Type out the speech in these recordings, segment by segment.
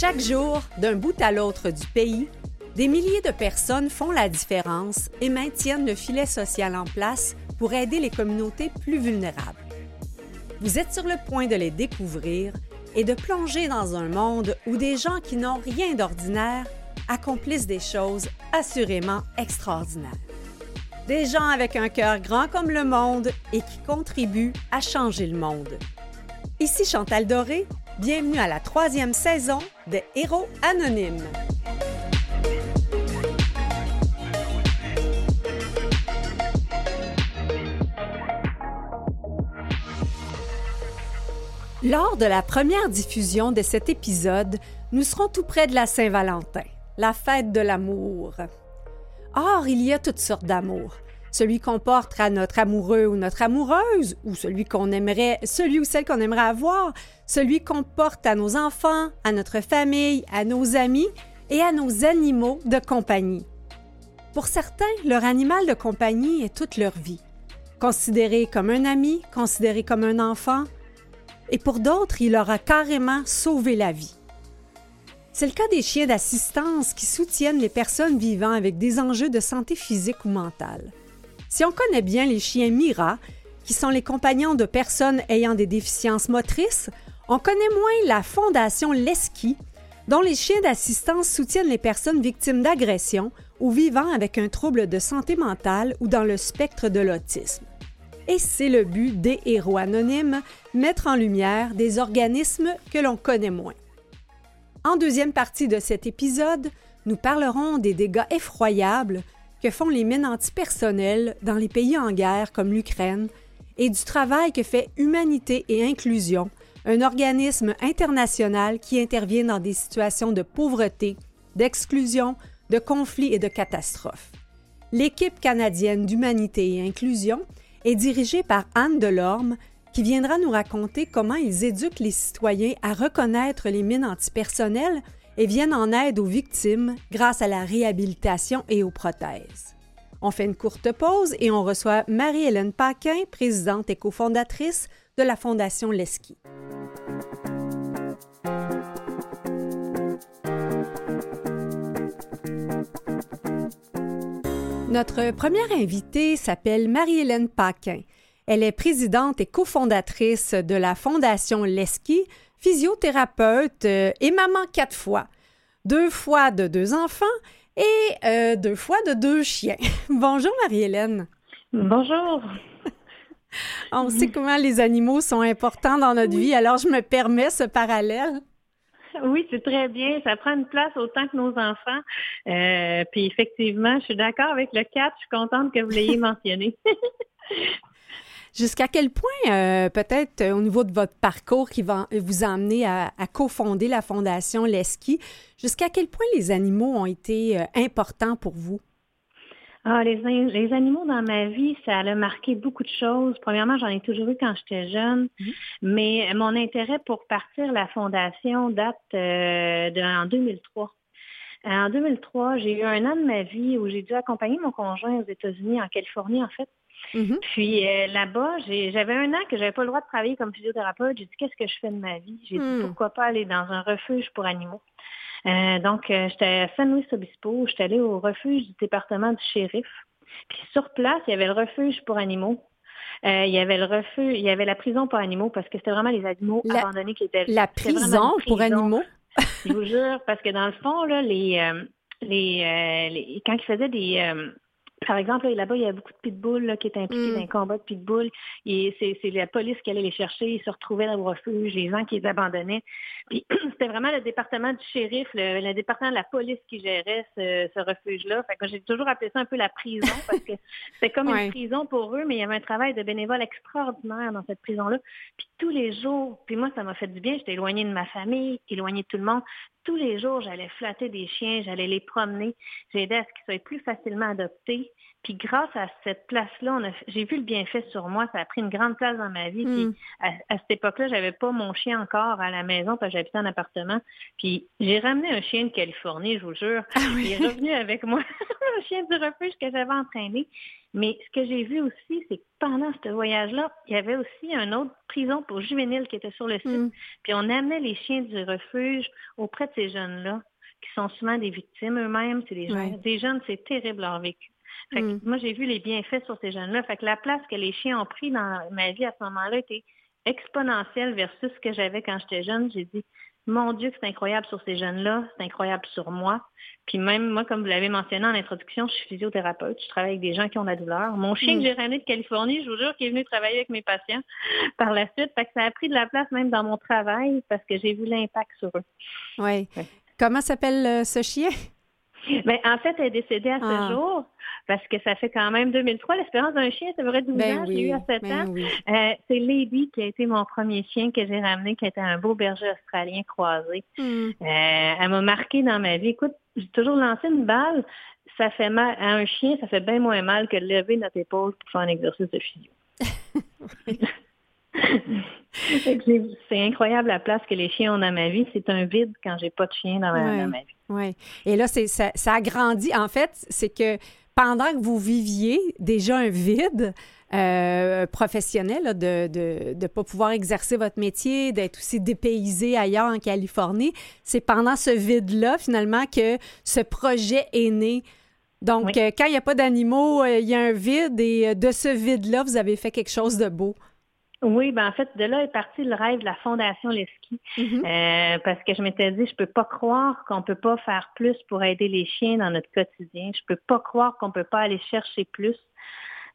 Chaque jour, d'un bout à l'autre du pays, des milliers de personnes font la différence et maintiennent le filet social en place pour aider les communautés plus vulnérables. Vous êtes sur le point de les découvrir et de plonger dans un monde où des gens qui n'ont rien d'ordinaire accomplissent des choses assurément extraordinaires. Des gens avec un cœur grand comme le monde et qui contribuent à changer le monde. Ici Chantal Doré, bienvenue à la troisième saison des Héros Anonymes. Lors de la première diffusion de cet épisode, nous serons tout près de la Saint-Valentin, la fête de l'amour. Or, il y a toutes sortes d'amour. Celui qu'on porte à notre amoureux ou notre amoureuse, ou celui qu'on aimerait, celui ou celle qu'on aimerait avoir, celui qu'on porte à nos enfants, à notre famille, à nos amis et à nos animaux de compagnie. Pour certains, leur animal de compagnie est toute leur vie. Considéré comme un ami, considéré comme un enfant, et pour d'autres, il leur a carrément sauvé la vie. C'est le cas des chiens d'assistance qui soutiennent les personnes vivant avec des enjeux de santé physique ou mentale. Si on connaît bien les chiens Mira, qui sont les compagnons de personnes ayant des déficiences motrices, on connaît moins la Fondation Leski, dont les chiens d'assistance soutiennent les personnes victimes d'agressions ou vivant avec un trouble de santé mentale ou dans le spectre de l'autisme. Et c'est le but des héros anonymes, mettre en lumière des organismes que l'on connaît moins. En deuxième partie de cet épisode, nous parlerons des dégâts effroyables que font les mines antipersonnelles dans les pays en guerre comme l'Ukraine et du travail que fait Humanité et Inclusion, un organisme international qui intervient dans des situations de pauvreté, d'exclusion, de conflits et de catastrophes. L'équipe canadienne d'Humanité et Inclusion est dirigée par Anne Delorme, qui viendra nous raconter comment ils éduquent les citoyens à reconnaître les mines antipersonnelles et viennent en aide aux victimes grâce à la réhabilitation et aux prothèses. On fait une courte pause et on reçoit Marie-Hélène Paquin, présidente et cofondatrice de la Fondation Leski. Notre première invitée s'appelle Marie-Hélène Paquin. Elle est présidente et cofondatrice de la Fondation Leski, physiothérapeute euh, et maman quatre fois. Deux fois de deux enfants et euh, deux fois de deux chiens. Bonjour Marie-Hélène. Bonjour. On sait comment les animaux sont importants dans notre vie, alors je me permets ce parallèle. Oui, c'est très bien. Ça prend une place autant que nos enfants. Euh, puis effectivement, je suis d'accord avec le 4. Je suis contente que vous l'ayez mentionné. Jusqu'à quel point, euh, peut-être euh, au niveau de votre parcours qui va vous amener à, cofonder la Fondation Leski, jusqu'à quel point les animaux ont été euh, importants pour vous? Ah, les, les, animaux dans ma vie, ça a marqué beaucoup de choses. Premièrement, j'en ai toujours eu quand j'étais jeune, mhm. mais mon intérêt pour partir la fondation date de, en 2003. En 2003, j'ai eu un an de ma vie où j'ai dû accompagner mon conjoint aux États-Unis, en Californie en fait, Mm-hmm. Puis euh, là-bas, j'avais un an que j'avais pas le droit de travailler comme physiothérapeute. J'ai dit qu'est-ce que je fais de ma vie? J'ai dit hmm. pourquoi pas aller dans un refuge pour animaux? Euh, donc euh, j'étais à San Luis Obispo. J'étais allée au refuge du département du shérif. Puis sur place, il y avait le refuge pour animaux. il y avait le refuge, il y avait la prison pour animaux parce que c'était vraiment les animaux abandonnés qui étaient la prison, pour animaux? je vous jure, parce que dans le fond là, les les, les quand ils faisaient des par exemple, là-bas, il y a beaucoup de pitbulls qui étaient impliqués mm. dans un combat de pitbulls. Et c'est la police qui allait les chercher. Ils se retrouvaient dans le refuge, les gens qui les abandonnaient. Puis c'était vraiment le département du shérif, le, département de la police qui gérait ce, refuge-là. Fait que j'ai toujours appelé ça un peu la prison parce que c'était comme une prison pour eux, mais il y avait un travail de bénévole extraordinaire dans cette prison-là. Puis tous les jours, puis moi, ça m'a fait du bien. J'étais éloignée de ma famille, éloignée de tout le monde tous les jours, j'allais flatter des chiens, j'allais les promener, j'ai aidé à ce qu'ils soient plus facilement adoptés. Puis grâce à cette place-là, j'ai vu le bienfait sur moi. Ça a pris une grande place dans ma vie. Puis hmm. à, cette époque-là, j'avais pas mon chien encore à la maison parce que j'habitais en appartement. Puis j'ai ramené un chien de Californie, je vous jure. Ah Il est revenu avec moi, un chien du refuge que j'avais entraîné. Mais ce que j'ai vu aussi, c'est que pendant ce voyage-là, il y avait aussi une autre prison pour juvéniles qui était sur le site. Mm. Puis on amenait les chiens du refuge auprès de ces jeunes-là, qui sont souvent des victimes eux-mêmes. C'est des, jeunes, des jeunes, c'est terrible leur vécu. Fait mm. Moi, j'ai vu les bienfaits sur ces jeunes-là. Fait que la place que les chiens ont pris dans ma vie à ce moment-là était exponentielle versus ce que j'avais quand j'étais jeune. J'ai dit, mon Dieu, c'est incroyable sur ces jeunes-là, c'est incroyable sur moi. Puis même moi, comme vous l'avez mentionné en introduction, je suis physiothérapeute, je travaille avec des gens qui ont de la douleur. Mon chien que mm. j'ai ramené de Californie, je vous jure qu'il est venu travailler avec mes patients par la suite. Fait que ça a pris de la place même dans mon travail parce que j'ai vu l'impact sur eux. Oui. Comment s'appelle euh, ce chien? Ben, en fait, elle est décédée à ce ah. jour parce que ça fait quand même 2003. L'espérance d'un chien, ça vrai 12 ben ans. J'ai eu à 7 ben ans. Euh, c'est Lady qui a été mon premier chien que j'ai ramené, qui était un beau berger australien croisé. Hmm. Euh, elle m'a marqué dans ma vie. Écoute, j'ai toujours lancé une balle. Ça fait mal à un chien, ça fait bien moins mal que de lever notre épaule pour faire un exercice de physio. c'est incroyable la place que les chiens ont dans ma vie. C'est un vide quand j'ai pas de chien dans ma, vie. Oui. Et là, c'est ça, ça a grandi. En fait, c'est que pendant que vous viviez déjà un vide euh, professionnel, de ne pas pouvoir exercer votre métier, d'être aussi dépaysé ailleurs en Californie, c'est pendant ce vide-là, finalement, que ce projet est né. Donc, euh, quand il n'y a pas d'animaux, euh, il y a un vide et de ce vide-là, vous avez fait quelque chose de beau. Oui, ben en fait, de là est parti le rêve de la Fondation Leski. Mm-hmm. euh, parce que je m'étais dit, je peux pas croire qu'on peut pas faire plus pour aider les chiens dans notre quotidien. Je peux pas croire qu'on peut pas aller chercher plus.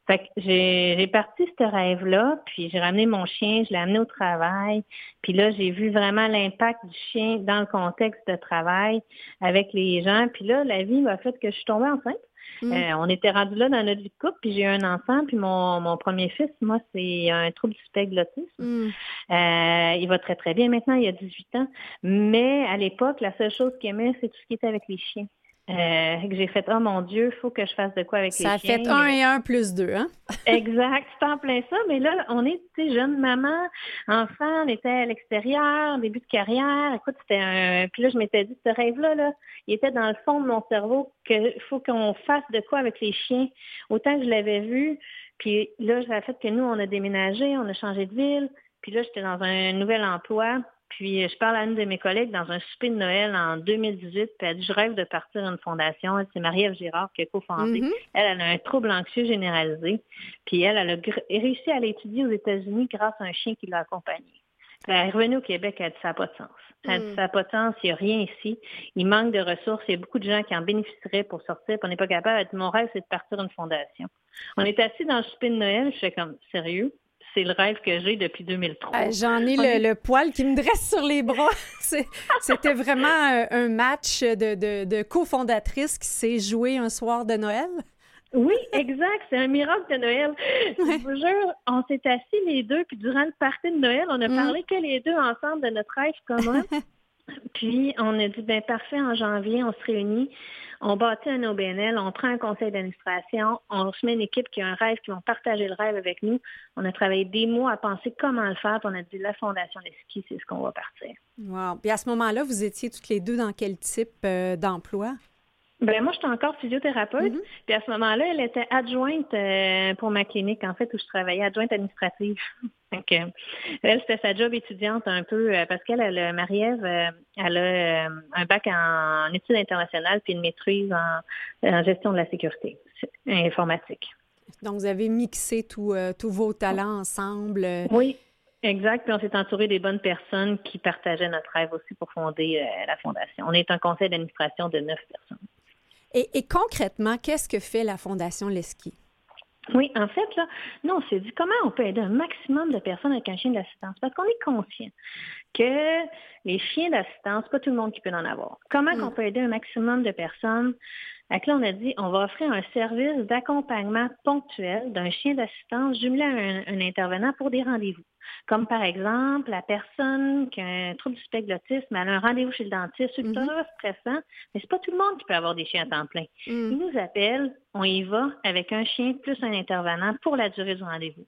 Fait que j'ai parti ce rêve-là, puis j'ai ramené mon chien, je l'ai amené au travail, puis là, j'ai vu vraiment l'impact du chien dans le contexte de travail avec les gens. Puis là, la vie m'a fait que je suis tombée enceinte. Mm. Euh, on était rendu là dans notre vie de couple, puis j'ai eu un enfant, puis mon, mon premier fils, moi, c'est un trouble du spectre de l'autisme. Mm. Euh, il va très, très bien maintenant, il a 18 ans. Mais à l'époque, la seule chose qu'il aimait, c'est tout ce qui était avec les chiens. Euh, j'ai fait oh mon Dieu, il faut que je fasse de quoi avec les chiens. Ça fait un et un plus deux, hein? exact, c'est en plein ça. Mais là, on est jeune maman, enfant, on était à l'extérieur, début de carrière. Écoute, c'était un. Puis là, je m'étais dit, ce rêve-là, là, il était dans le fond de mon cerveau qu'il faut qu'on fasse de quoi avec les chiens. Autant que je l'avais vu. Puis là, ça a fait que nous, on a déménagé, on a changé de ville. Puis là, j'étais dans un nouvel emploi. Puis je parle à une de mes collègues dans un souper de Noël en 2018, puis elle dit, je rêve de partir à une fondation. C'est Marie-Ève Girard qui a cofondé. Mm-hmm. Elle, elle a un trouble anxieux généralisé. Puis elle, elle a réussi à l'étudier aux États-Unis grâce à un chien qui l'a accompagnée. Elle est revenue au Québec, elle a dit, ça n'a pas de sens. Elle a dit, mm. ça n'a pas de sens, il n'y a rien ici. Il manque de ressources. Il y a beaucoup de gens qui en bénéficieraient pour sortir, puis on n'est pas capable. Elle dit, mon rêve, c'est de partir à une fondation. On est assis dans le souper de Noël, je fais comme, sérieux? C'est le rêve que j'ai depuis 2003. Euh, j'en ai le, poil qui me dresse sur les bras. C'était vraiment un, match de, de, de cofondatrice qui s'est joué un soir de Noël. Oui, exact. C'est un miracle de Noël. Je vous jure, on s'est assis les deux, puis durant le party de Noël, on a mm. parlé que les deux ensemble de notre rêve commun. puis on a dit, ben parfait, en janvier, on se réunit on bâtit un OBNL, on prend un conseil d'administration, on se met une équipe qui a un rêve, qui vont partager le rêve avec nous. On a travaillé des mois à penser comment le faire, puis on a dit la Fondation Leski, c'est ce qu'on va partir. Wow. Puis à ce moment-là, vous étiez toutes les deux dans quel type euh, d'emploi? Ben moi, j'étais encore physiothérapeute. Mm-hmm. Puis à ce moment-là, elle était adjointe euh, pour ma clinique, en fait, où je travaillais, adjointe administrative. Donc, euh, elle, c'était sa job étudiante un peu, euh, parce qu'elle, elle, Marie-Ève, elle a un bac en, études internationales puis une maîtrise en, gestion de la sécurité informatique. Donc, vous avez mixé tous vos talents ensemble. Oui. Exact. Puis on s'est entouré des bonnes personnes qui partageaient notre rêve aussi pour fonder la fondation. On est un conseil d'administration de neuf personnes. Et, concrètement, qu'est-ce que fait la Fondation Leski? Oui, en fait, là, nous, on s'est dit comment on peut aider un maximum de personnes avec un chien d'assistance. Parce qu'on est conscient que les chiens d'assistance, pas tout le monde qui peut en avoir. Comment mm. on peut aider un maximum de personnes? Donc là, on a dit, on va offrir un service d'accompagnement ponctuel d'un chien d'assistance jumelé à un, intervenant pour des rendez-vous. Comme par exemple, la personne qui a un trouble du spectre elle a un rendez-vous chez le dentiste, c'est mm-hmm. stressant, mais c'est pas tout le monde qui peut avoir des chiens à temps plein. Mm. Il nous appelle, on y va avec un chien plus un intervenant pour la durée du rendez-vous.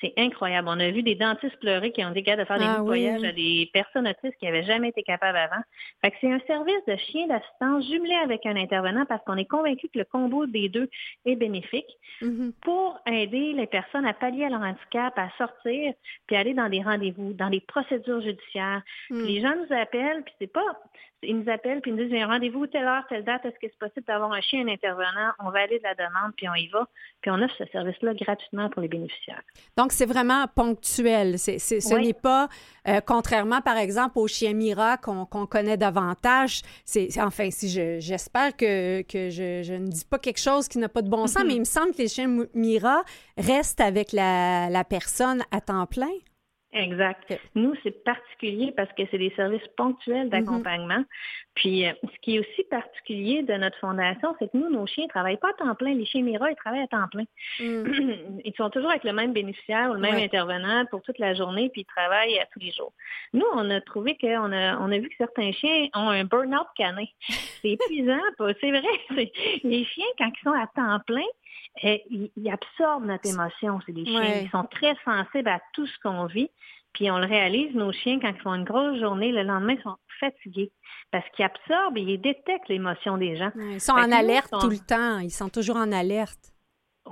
C'est incroyable. On a vu des dentistes pleurer qui ont été capables de faire des ah nettoyages à des personnes autistes qui n'avaient jamais été capables avant. Fait que c'est un service de chien d'assistance jumelé avec un intervenant parce qu'on est convaincu que le combo des deux est bénéfique mm-hmm. pour aider les personnes à pallier à leur handicap, à sortir, puis aller dans des rendez-vous, dans des procédures judiciaires. Mm. Les gens nous appellent, puis c'est pas ils nous appellent puis ils nous disent, rendez-vous telle heure, telle date, est-ce que c'est possible d'avoir un chien, un intervenant? On va aller de la demande, puis on y va. Puis on offre ce service-là gratuitement pour les bénéficiaires. Donc, c'est vraiment ponctuel. C'est, ce n'est pas, euh, contrairement, par exemple, au chien Mira qu'on, connaît davantage. C'est, enfin, si j'espère que, que je, ne dis pas quelque chose qui n'a pas de bon sens, mm-hmm. mais il me semble que les chiens Mira restent avec la, la personne à temps plein. Exact. Nous, c'est particulier parce que c'est des services ponctuels mm-hmm. d'accompagnement. Puis, euh, ce qui est aussi particulier de notre fondation, c'est que nous, nos chiens ne travaillent pas à temps plein. Les chiens Mira, ils travaillent à temps plein. Mm. ils sont toujours avec le même bénéficiaire ou le même intervenant pour toute la journée, puis ils travaillent à tous les jours. Nous, on a trouvé qu'on a, on a vu que certains chiens ont un burn-out canin. C'est épuisant, c'est vrai. Les chiens, quand ils sont à temps plein, eh, ils, absorbent notre émotion. C'est des chiens. Ils sont très sensibles à tout ce qu'on vit. Puis on le réalise, nos chiens, quand ils font une grosse journée, le lendemain, ils sont fatigués parce qu'ils absorbent et ils détectent l'émotion des gens. ils sont en alerte tout le temps. Ils sont toujours en alerte.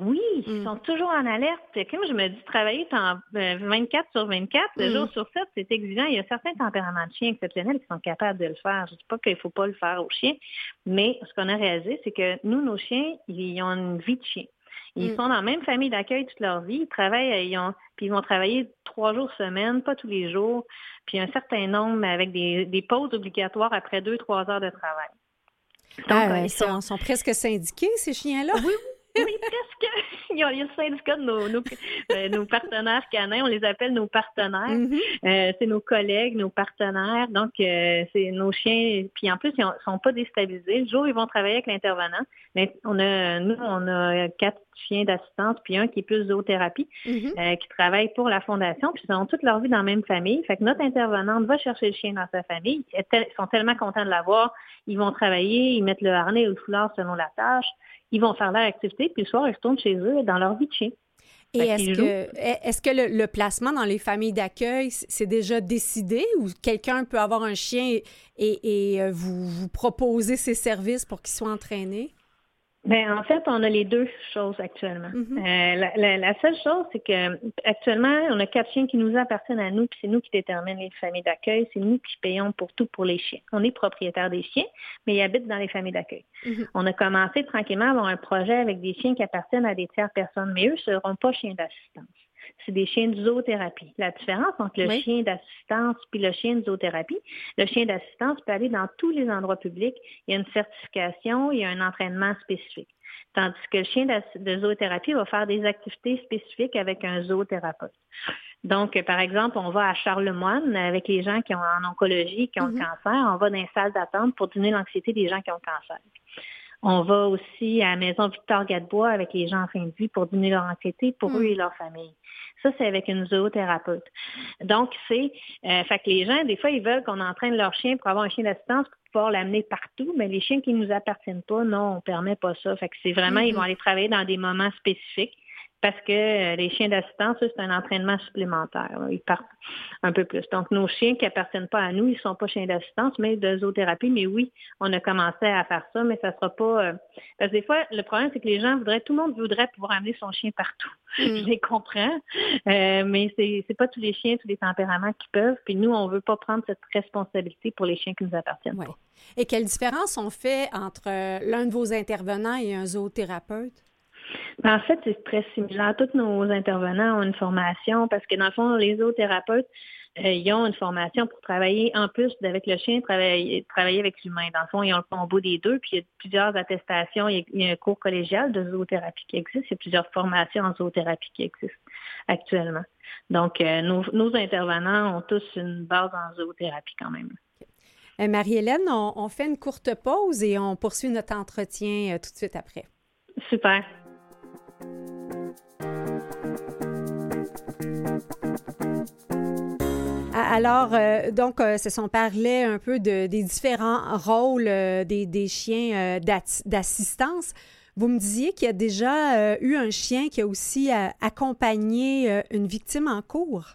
Oui, ils mm. sont toujours en alerte. Comme je me dis, travailler 24 euh, sur 24, le mm. jour sur 7, c'est exigeant. Il y a certains tempéraments de chiens exceptionnels qui sont capables de le faire. Je ne dis pas qu'il ne faut pas le faire aux chiens, mais ce qu'on a réalisé, c'est que nous, nos chiens, ils ont une vie de chien. Ils mm. sont dans la même famille d'accueil toute leur vie. Ils travaillent, ils ont, puis ils vont travailler trois jours semaine, pas tous les jours, puis un certain nombre avec des, des pauses obligatoires après deux, trois heures de travail. Ah, Donc, ils sont... sont... presque syndiqués, ces chiens-là? Oui, oui, presque. Il y a le syndicat de nos, nos, euh, nos, partenaires canins, on les appelle nos partenaires. Mm-hmm. euh, c'est nos collègues, nos partenaires. Donc, euh, c'est nos chiens. Puis en plus, ils ne sont pas déstabilisés. Le jour où ils vont travailler avec l'intervenant, on a, nous, on a quatre chiens d'assistance, puis un qui est plus zoothérapie, mm-hmm. qui travaille pour la fondation, puis ils ont toute leur vie dans la même famille. Fait que notre intervenante va chercher le chien dans sa famille. Ils sont tellement contents de l'avoir. Ils vont travailler, ils mettent le harnais ou le foulard selon la tâche ils vont faire leur activité, puis le soir, ils retournent chez eux dans leur vie de chien. Et est-ce que, est que le, placement dans les familles d'accueil, c'est déjà décidé ou quelqu'un peut avoir un chien et, et, euh, vous, vous proposer ses services pour qu'il soit entraîné? Ben, en fait, on a les deux choses actuellement. Mm-hmm. Euh, la, seule chose, c'est que actuellement, on a quatre chiens qui nous appartiennent à nous, puis c'est nous qui déterminons les familles d'accueil, c'est nous qui payons pour tout pour les chiens. On est propriétaire des chiens, mais ils habitent dans les familles d'accueil. Mm-hmm. On a commencé tranquillement à avoir un projet avec des chiens qui appartiennent à des tiers personnes, mais eux ne seront pas chiens d'assistance c'est des chiens de zoothérapie. La différence entre le chien d'assistance puis le chien de zoothérapie, le chien d'assistance peut aller dans tous les endroits publics. Il y a une certification, il y a un entraînement spécifique. Tandis que le chien de zoothérapie va faire des activités spécifiques avec un zoothérapeute. Donc, par exemple, on va à Charlemagne avec les gens qui ont en oncologie, qui ont le mm-hmm. cancer. On va dans une salle d'attente pour diminuer l'anxiété des gens qui ont le cancer. On va aussi à la maison Victor Gadebois avec les gens en fin de vie pour diminuer leur anxiété pour mm. eux et leur famille. Ça, c'est avec une zoothérapeute. Donc, c'est, euh, fait que les gens, des fois, ils veulent qu'on entraîne leur chien pour avoir un chien d'assistance pour pouvoir l'amener partout, mais les chiens qui ne nous appartiennent pas, non, on ne permet pas ça. Fait que c'est vraiment, ils vont aller travailler dans des moments spécifiques parce que euh, les chiens d'assistance, c'est un entraînement supplémentaire. Ils partent un peu plus. Donc, nos chiens qui appartiennent pas à nous, ils ne sont pas chiens d'assistance, mais de zoothérapie. Mais oui, on a commencé à faire ça, mais ça ne sera pas... Euh, parce que des fois, le problème, c'est que les gens voudraient, tout le monde voudrait pouvoir amener son chien partout. Mm. Je les comprends, euh, mais c'est n'est pas tous les chiens, tous les tempéraments qui peuvent. Puis nous, on ne veut pas prendre cette responsabilité pour les chiens qui nous appartiennent Et quelle différence on fait entre l'un de vos intervenants et un zoothérapeute? Ben, en fait, c'est très similaire. Tous nos intervenants ont une formation parce que dans le fond, les zoothérapeutes, euh, ils ont une formation pour travailler en plus avec le chien, travailler, travailler avec l'humain. Dans le fond, ils ont le combo des deux, puis il y a plusieurs attestations. Il y a, un cours collégial de zoothérapie qui existe. Il y a plusieurs formations en zoothérapie qui existent actuellement. Donc, euh, nos, intervenants ont tous une base en zoothérapie quand même. Euh, Marie-Hélène, on, on, fait une courte pause et on poursuit notre entretien tout de suite après. Super. Alors, euh, donc, euh, ce sont parlé un peu de, des différents rôles euh, des, chiens d'assistance. Vous me disiez qu'il y a déjà euh, eu un chien qui a aussi euh, accompagné euh, une victime en cours.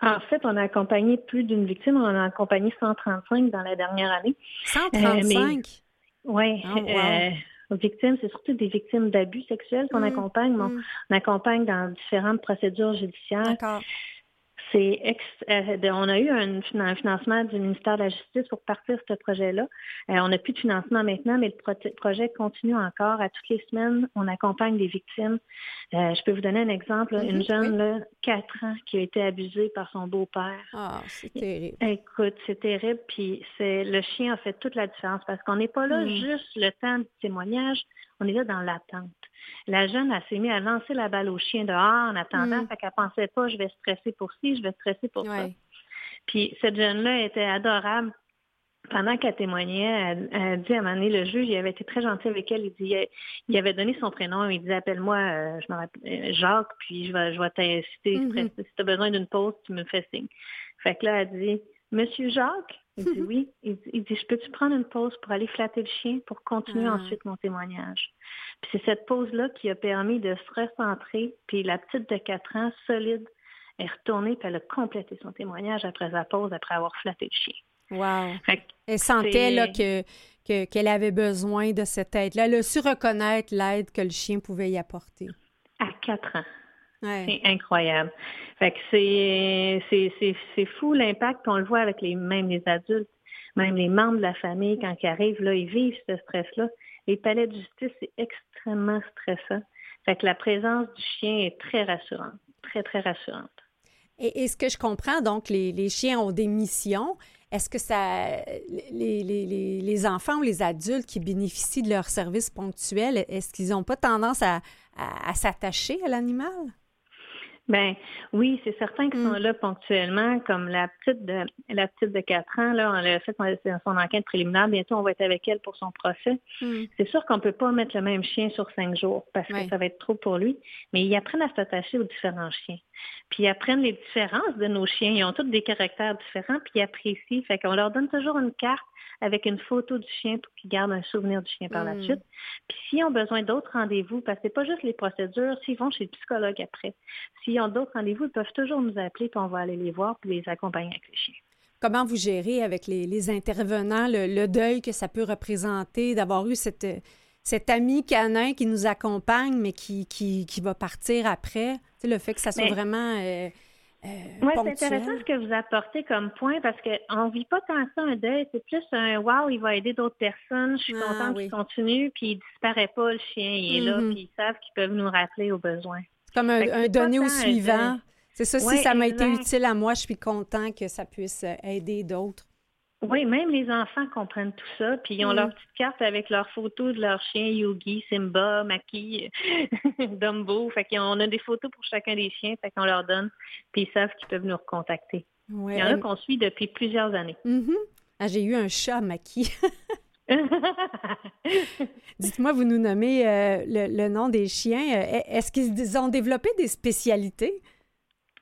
En fait, on a accompagné plus d'une victime. On a accompagné 135 dans la dernière année. 135? oui. Oh, victimes, c'est surtout des victimes d'abus sexuels qu'on mmh. accompagne. Mmh. on, accompagne dans différentes procédures judiciaires. C'est euh, on a eu un, financement du ministère de la Justice pour partir ce projet-là. Euh, on n'a plus de financement maintenant, mais le projet continue encore. À toutes les semaines, on accompagne des victimes. Euh, je peux vous donner un exemple. une mhm, jeune, là, 4 ans, qui a été abusée par son beau-père. Ah, c'est terrible. Écoute, c'est terrible. Puis c'est le chien a fait toute la différence parce qu'on n'est pas là mhm. juste le temps du témoignage, on est là dans l'attente. La jeune, elle s'est mise à lancer la balle au chien dehors en attendant, mm. fait qu'elle pensait pas, je vais stresser pour ci, je vais stresser pour ça. Puis cette jeune-là était adorable. Pendant qu'elle témoignait, elle, a dit à un moment donné, le juge, il avait été très gentil avec elle. Il, dit, il avait donné son prénom. Il dit, appelle-moi euh, je euh, Jacques, puis je vais, je vais mm-hmm. Si tu as besoin d'une pause, tu me fais signe. Fait que là, elle dit, Monsieur Jacques, il dit oui. Il dit, je peux-tu prendre une pause pour aller flatter le chien pour continuer ah. ensuite mon témoignage? Puis c'est cette pause-là qui a permis de se recentrer. Puis la petite de 4 ans, solide, est retournée, puis elle a complété son témoignage après la pause, après avoir flatté le chien. Wow. Elle sentait là, que, qu'elle avait besoin de cette aide-là. Elle a su reconnaître l'aide que le chien pouvait y apporter. À 4 ans. C'est incroyable. Fait que c'est, c'est, c'est, fou l'impact qu'on le voit avec les, même les adultes, même les membres de la famille, quand ils arrivent, là, ils vivent ce stress-là. Les palais de justice, c'est extrêmement stressant. Fait que la présence du chien est très rassurante, très, très rassurante. Et, ce que je comprends, donc, les, les chiens ont des missions. Est-ce que ça, les, les, les, enfants ou les adultes qui bénéficient de leurs services ponctuels, est-ce qu'ils n'ont pas tendance à, à s'attacher à l'animal? Ben oui, c'est certain qu'ils sont mm. là ponctuellement, comme la petite de la petite de 4 ans, là, on a fait son enquête préliminaire, bientôt on va être avec elle pour son procès. Mm. C'est sûr qu'on ne peut pas mettre le même chien sur cinq jours parce que ça va être trop pour lui, mais ils apprennent à s'attacher aux différents chiens. Puis ils apprennent les différences de nos chiens. Ils ont tous des caractères différents, puis ils apprécient. Fait qu'on leur donne toujours une carte avec une photo du chien pour qu'ils gardent un souvenir du chien par la hmm. suite. Puis s'ils ont besoin d'autres rendez-vous, parce que c'est pas juste les procédures, s'ils vont chez le psychologue après, s'ils ont d'autres rendez-vous, ils peuvent toujours nous appeler, puis on va aller les voir, puis les accompagner avec les chiens. Comment vous gérez avec les, intervenants le, deuil que ça peut représenter d'avoir eu cette, cet ami canin qui nous accompagne, mais qui, qui, qui va partir après? Le fait que ça soit vraiment... Euh, euh, oui, c'est intéressant ce que vous apportez comme point parce qu'on ne vit pas tant ça un deuil, c'est plus un wow, il va aider d'autres personnes, je suis ah, contente qu'il continue, puis il disparaît pas, le chien, il est là, mm-hmm. puis ils savent qu'ils peuvent nous rappeler aux besoins. Comme un, donné au suivant. C'est ça, si ça m'a été utile à moi, je suis content que ça puisse aider d'autres. Oui, même les enfants comprennent tout ça, puis ils ont leur mm. petite carte avec leurs photos de leurs chiens, Yogi, Simba, Maki, Dumbo. Fait qu'on a des photos pour chacun des chiens, fait qu'on leur donne, puis ils savent qu'ils peuvent nous recontacter. Il y en a qu'on suit depuis plusieurs années. Mm-hmm. ah, J'ai eu un chat, Maki. Dites-moi, vous nous nommez euh, le, nom des chiens. Euh, est-ce qu'ils ont développé des spécialités?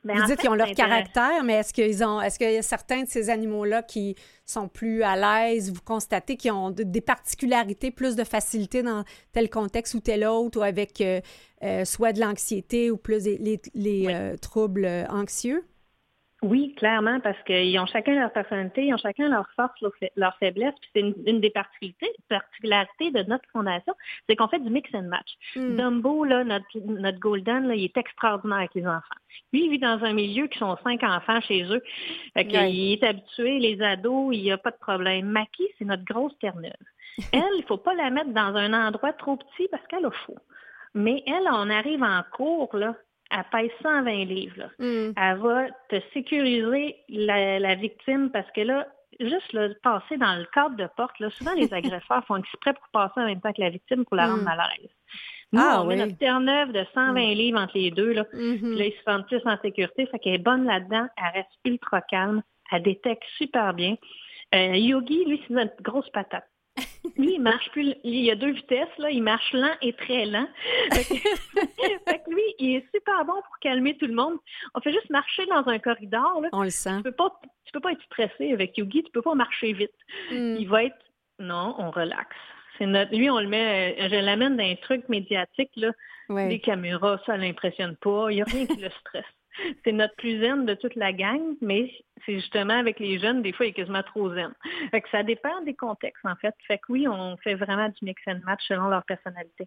Vous dites qu'ils ont leur caractère, mais est-ce qu'ils ont, est-ce qu'il y a certains de ces animaux-là qui sont plus à l'aise? Vous constatez qu'ils ont des particularités, plus de facilité dans tel contexte ou tel autre, ou avec euh, euh, soit de l'anxiété ou plus les, euh, troubles anxieux? Oui, clairement, parce qu'ils ont chacun leur personnalité, ils ont chacun leur force, leur, faiblesse. Puis c'est une, des particularités, de notre fondation, c'est qu'on fait du mix and match. Hmm. Dumbo, là, notre, notre Golden, là, il est extraordinaire avec les enfants. Lui, il vit dans un milieu qui sont cinq enfants chez eux. Fait Il est habitué, les ados, il n'y a pas de problème. Maki, c'est notre grosse terre-neuve. Elle, il ne faut pas la mettre dans un endroit trop petit parce qu'elle a chaud. Mais elle, on arrive en cours, là, elle pèse 120 livres. Mm. Elle va te sécuriser la, victime parce que là, juste le passer dans le cadre de porte, là, souvent les agresseurs font exprès pour passer en même temps que la victime pour la rendre mm. mal à l'aise. Nous, ah on met notre terre-neuve de 120 mm. livres entre les deux. Là. Mm-hmm. là, ils se sentent plus en sécurité. Fait qu'elle est bonne là-dedans. Elle reste ultra calme. Elle détecte super bien. Euh, Yogi, lui, c'est notre grosse patate. Lui, il marche plus. Il y a deux vitesses, là. Il marche lent et très lent. Fait lui, il est super bon pour calmer tout le monde. On fait juste marcher dans un corridor, là. On le sent. Tu peux pas, tu peux pas être stressé avec Yogi. Tu peux pas marcher vite. Hmm. Il va être, non, on relaxe. C'est notre, lui, on le met, je l'amène dans un truc médiatique, là. Les caméras, ça l'impressionne pas. Il n'y a rien qui le stresse. C'est notre plus zen de toute la gang, mais c'est justement avec les jeunes, des fois, il est quasiment trop zen. Fait que ça dépend des contextes, en fait. Fait que oui, on fait vraiment du mix and match selon leur personnalité.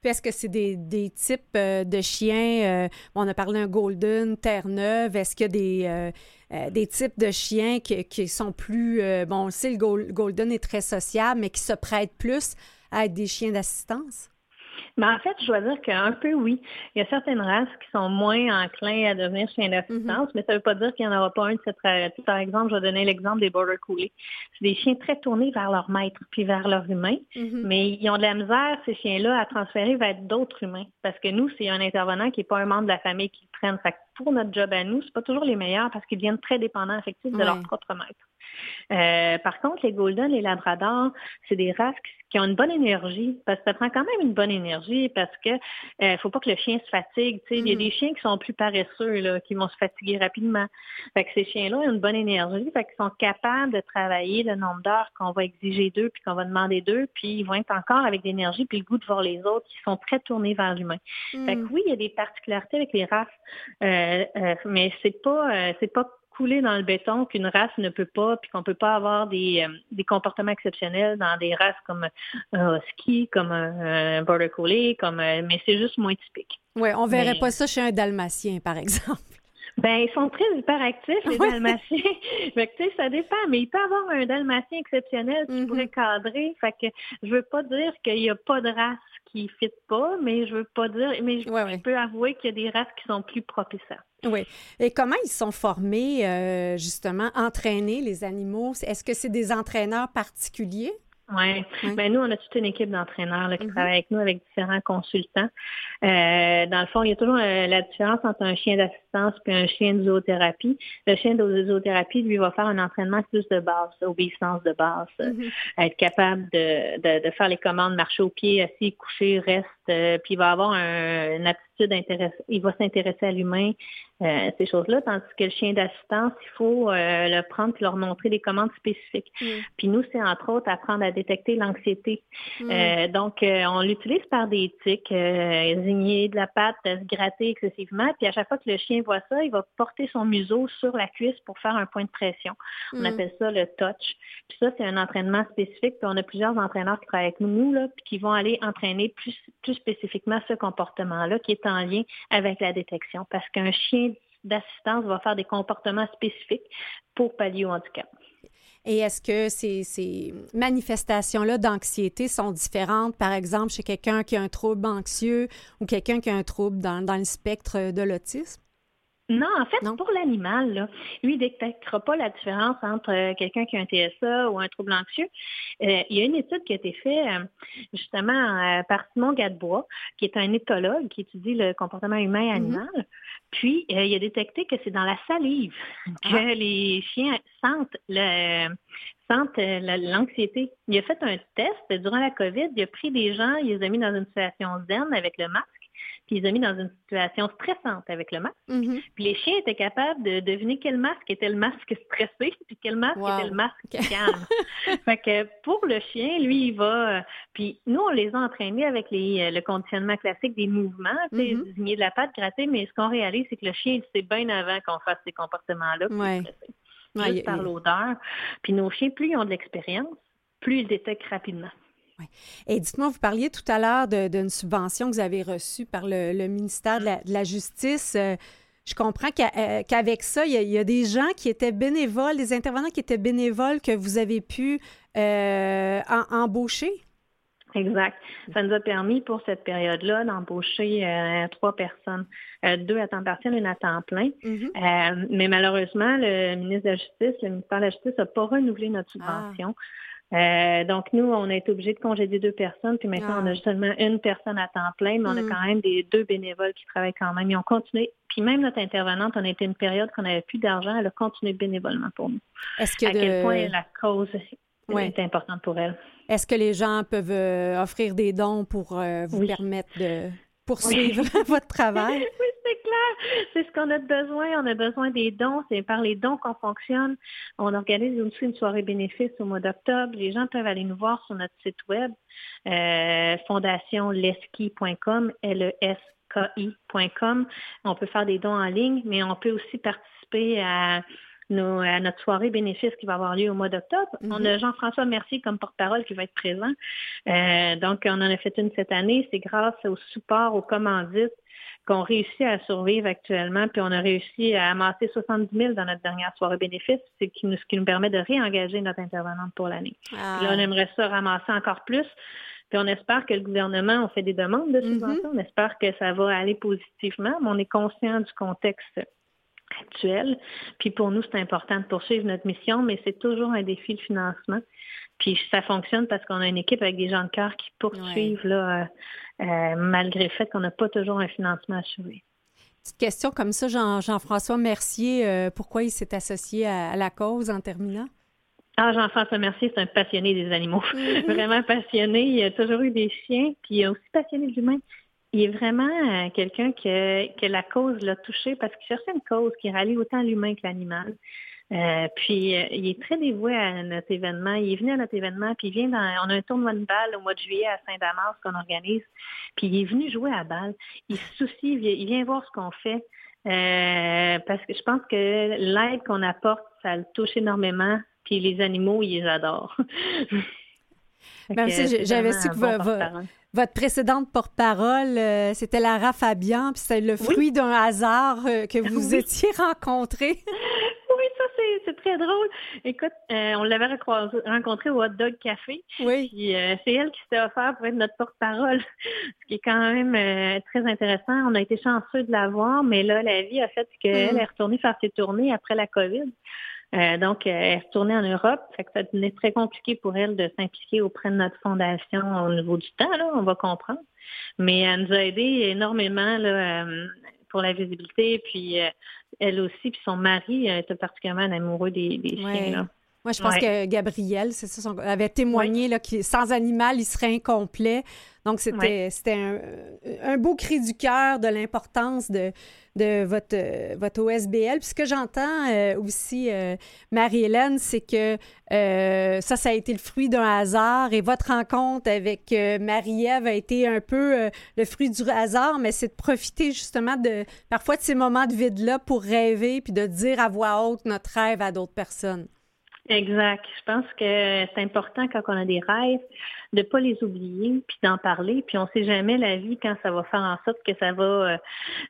Puis est-ce que c'est des, types euh, de chiens? Euh, on a parlé d'un Golden, Terre-Neuve. Est-ce qu'il y a des, euh, types de chiens qui, qui sont plus. bon, on le sait, le Golden est très sociable, mais qui se prêtent plus à être des chiens d'assistance? Mais en fait, je dois dire qu'un peu oui. Il y a certaines races qui sont moins enclins à devenir chiens d'assistance, mm-hmm. mais ça ne veut pas dire qu'il n'y en aura pas un de cette race. Par exemple, je vais donner l'exemple des Border Collie. C'est des chiens très tournés vers leur maître puis vers leur humain, mm-hmm. mais ils ont de la misère, ces chiens-là, à transférer vers d'autres humains. Parce que nous, c'est un intervenant qui n'est pas un membre de la famille qui le prenne. Fait pour notre job à nous, c'est pas toujours les meilleurs parce qu'ils deviennent très dépendants effectivement de leur propre maître. Euh, par contre, les Golden, les Labradors, c'est des races qui ont une bonne énergie, parce que ça prend quand même une bonne énergie, parce que euh, faut pas que le chien se fatigue. Il y a mm-hmm. des chiens qui sont plus paresseux, là, qui vont se fatiguer rapidement. Fait que ces chiens-là ont une bonne énergie, fait qu'ils sont capables de travailler le nombre d'heures qu'on va exiger d'eux, puis qu'on va demander d'eux, puis ils vont être encore avec l'énergie, puis le goût de voir les autres, qui sont très tournés vers l'humain. Fait que mm. oui, il y a des particularités avec les races, euh, mais c'est pas, c'est pas dans le béton qu'une race ne peut pas, puis qu'on peut pas avoir des, euh, des, comportements exceptionnels dans des races comme un husky, comme un, border collie, comme euh, mais c'est juste moins typique. Oui, on verrait pas ça chez un dalmatien, par exemple. Ben, ils sont très hyperactifs, les dalmatiens. fait que, tu sais, ça dépend, mais il peut y avoir un dalmatien exceptionnel qui mm-hmm. pourrait cadrer. Fait que je veux pas dire qu'il n'y a pas de race qui ne fit pas, mais je veux pas dire, mais je, peux avouer qu'il y a des races qui sont plus propices Oui. Et comment ils sont formés, euh, justement, entraîner les animaux? Est-ce que c'est des entraîneurs particuliers? Oui. Ben, nous, on a toute une équipe d'entraîneurs qui mm-hmm. travaillent avec nous, avec différents consultants. Euh, dans le fond, il y a toujours euh, la différence entre un chien d'assistance et un chien de zoothérapie. Le chien de zoothérapie, lui, va faire un entraînement plus de base, obéissance de base, mm-hmm. être capable de, de, de, faire les commandes, marcher au pied, assis, coucher, reste, euh, puis il va avoir un, une aptitude intéressante, il va s'intéresser à l'humain, euh, ces choses-là, tandis que le chien d'assistance, il faut euh, le prendre et leur montrer des commandes spécifiques. Mm. Puis nous, c'est entre autres apprendre à détecter l'anxiété. Mm. donc, on l'utilise par des tics, zigner de la patte, se gratter excessivement, puis à chaque fois que le chien voit ça, il va porter son museau sur la cuisse pour faire un point de pression. On mm. appelle ça le touch. Puis ça, c'est un entraînement spécifique. Puis on a plusieurs entraîneurs qui travaillent avec nous, là, puis qui vont aller entraîner plus, plus spécifiquement ce comportement-là qui est en lien avec la détection. Parce qu'un chien d'assistance va faire des comportements spécifiques pour pallier au handicap. Et est-ce que ces, ces manifestations-là d'anxiété sont différentes, par exemple, chez quelqu'un qui a un trouble anxieux ou quelqu'un qui a un trouble dans, dans le spectre de l'autisme? Non, en fait, pour l'animal, lui, il ne détectera pas la différence entre euh, quelqu'un qui a un TSA ou un trouble anxieux. Euh, il y a une étude qui a été faite euh, justement par Simon Gadebois, qui est un éthologue qui étudie le comportement humain et mm-hmm. animal. Puis, il a détecté que c'est dans la salive que ah. les chiens sentent le sentent l'anxiété. Il a fait un test durant la COVID, il a pris des gens, il les a mis dans une situation zen avec le masque puis ils ont mis dans une situation stressante avec le masque. Mm-hmm. Puis les chiens étaient capables de deviner quel masque était le masque stressé, puis quel masque était le masque calme. fait que pour le chien, lui, il va. Euh, puis nous, on les a entraînés avec les, euh, le conditionnement classique des mouvements, tu sais, mm-hmm. de la patte, gratter, mais ce qu'on réalise, c'est que le chien, il sait bien avant qu'on fasse ces comportements-là. Ouais. Juste par l'odeur. Puis nos chiens, plus ils ont de l'expérience, plus ils détectent rapidement. Et dites-moi, vous parliez tout à l'heure d'une subvention que vous avez reçue par le, ministère de la, Justice. Euh, je comprends euh, qu'avec ça, il y, a, des gens qui étaient bénévoles, des intervenants qui étaient bénévoles que vous avez pu euh, embaucher? Exact. Ça nous a permis pour cette période-là d'embaucher trois personnes, deux à temps partiel, une à temps plein. Mm-hmm. mais malheureusement, le ministre de la Justice, le ministère de la Justice n'a pas renouvelé notre ah. subvention. Euh, donc, nous, on a été obligés de congédier deux personnes, puis maintenant, on a ah. seulement une personne à temps plein, mais on a hmm. quand même des deux bénévoles qui travaillent quand même. Ils ont continué. Puis même notre intervenante, on a été une période qu'on n'avait plus d'argent, elle a continué bénévolement pour nous. Est-ce que à quel point la cause est importante pour elle. Est-ce que les gens peuvent euh, offrir des dons pour euh, vous permettre de poursuivre votre travail? oui, clair. C'est ce qu'on a besoin. On a besoin des dons. C'est par les dons qu'on fonctionne. On organise aussi une soirée bénéfice au mois d'octobre. Les gens peuvent aller nous voir sur notre site web, euh, fondationleski.com, L-E-S-K-I.com. On peut faire des dons en ligne, mais on peut aussi participer à à notre soirée bénéfice qui va avoir lieu au mois d'octobre. On mhm. a Jean-François Mercier comme porte-parole qui va être présent. Euh, donc, on en a fait une cette année. C'est grâce au support, aux commandites qu'on réussit à survivre actuellement, puis on a réussi à amasser 70 000 dans notre dernière soirée bénéfice, ce qui nous, ce qui nous permet de réengager notre intervenante pour l'année. Là, on ah. aimerait ça ramasser encore plus. Puis on espère que le gouvernement, on fait des demandes de mhm. subventions, on espère que ça va aller positivement, mais on est conscient du contexte actuelle. Puis pour nous, c'est important de poursuivre notre mission, mais c'est toujours un défi de financement. Puis ça fonctionne parce qu'on a une équipe avec des gens de cœur qui poursuivent là, euh, euh, malgré le fait qu'on n'a pas toujours un financement assuré. Petite question comme ça, Jean, Jean-François Mercier, euh, pourquoi il s'est associé à, la cause en terminant? Ah, Jean-François Mercier, c'est un passionné des animaux. Mm-hmm. Vraiment passionné. Il a toujours eu des chiens, puis il est aussi passionné de l'humain il est vraiment quelqu'un que, que la cause l'a touché parce qu'il cherchait une cause qui rallie autant l'humain que l'animal. Euh, puis euh, il est très dévoué à notre événement. Il est venu à notre événement, puis il vient dans. On a un tournoi de balle au mois de juillet à Saint-Damas qu'on organise. Puis il est venu jouer à balle. Il se soucie, il vient, voir ce qu'on fait. parce que je pense que l'aide qu'on apporte, ça le touche énormément. Puis les animaux, ils les adorent. Merci. J'avais su que votre précédente porte-parole, euh, c'était Lara Fabian, puis c'est le fruit d'un hasard euh, que vous étiez rencontrés. c'est très drôle. Écoute, euh, on l'avait rencontré au Hot Dog Café. Oui. c'est elle qui s'était offert pour être notre porte-parole, ce qui est quand même très intéressant. On a été chanceux de la voir, mais là, la vie a fait qu'elle mm. est retournée faire ses tournées après la COVID. Euh, donc, euh, elle est retournée en Europe. Fait que ça devenait très compliqué pour elle de s'impliquer auprès de notre fondation au niveau du temps, là, on va comprendre. Mais elle nous a aidé énormément là, euh, pour la visibilité. Puis elle aussi, puis son mari était particulièrement amoureux des, des chiens. Là. Moi, je pense que Gabriel, c'est ça, avait témoigné là, que sans animal, il serait incomplet. Donc, c'était un, beau cri du cœur de l'importance de, de votre, votre OSBL. Puis ce que j'entends euh, aussi, euh, Marie-Hélène, c'est que euh, ça, ça a été le fruit d'un hasard et votre rencontre avec Marie-Ève a été un peu le fruit du hasard, mais c'est de profiter justement de parfois de ces moments de vide-là pour rêver puis de dire à voix haute notre rêve à d'autres personnes. Exact. Je pense que c'est important quand on a des rêves de pas les oublier puis d'en parler. Puis on sait jamais la vie quand ça va faire en sorte que ça va euh,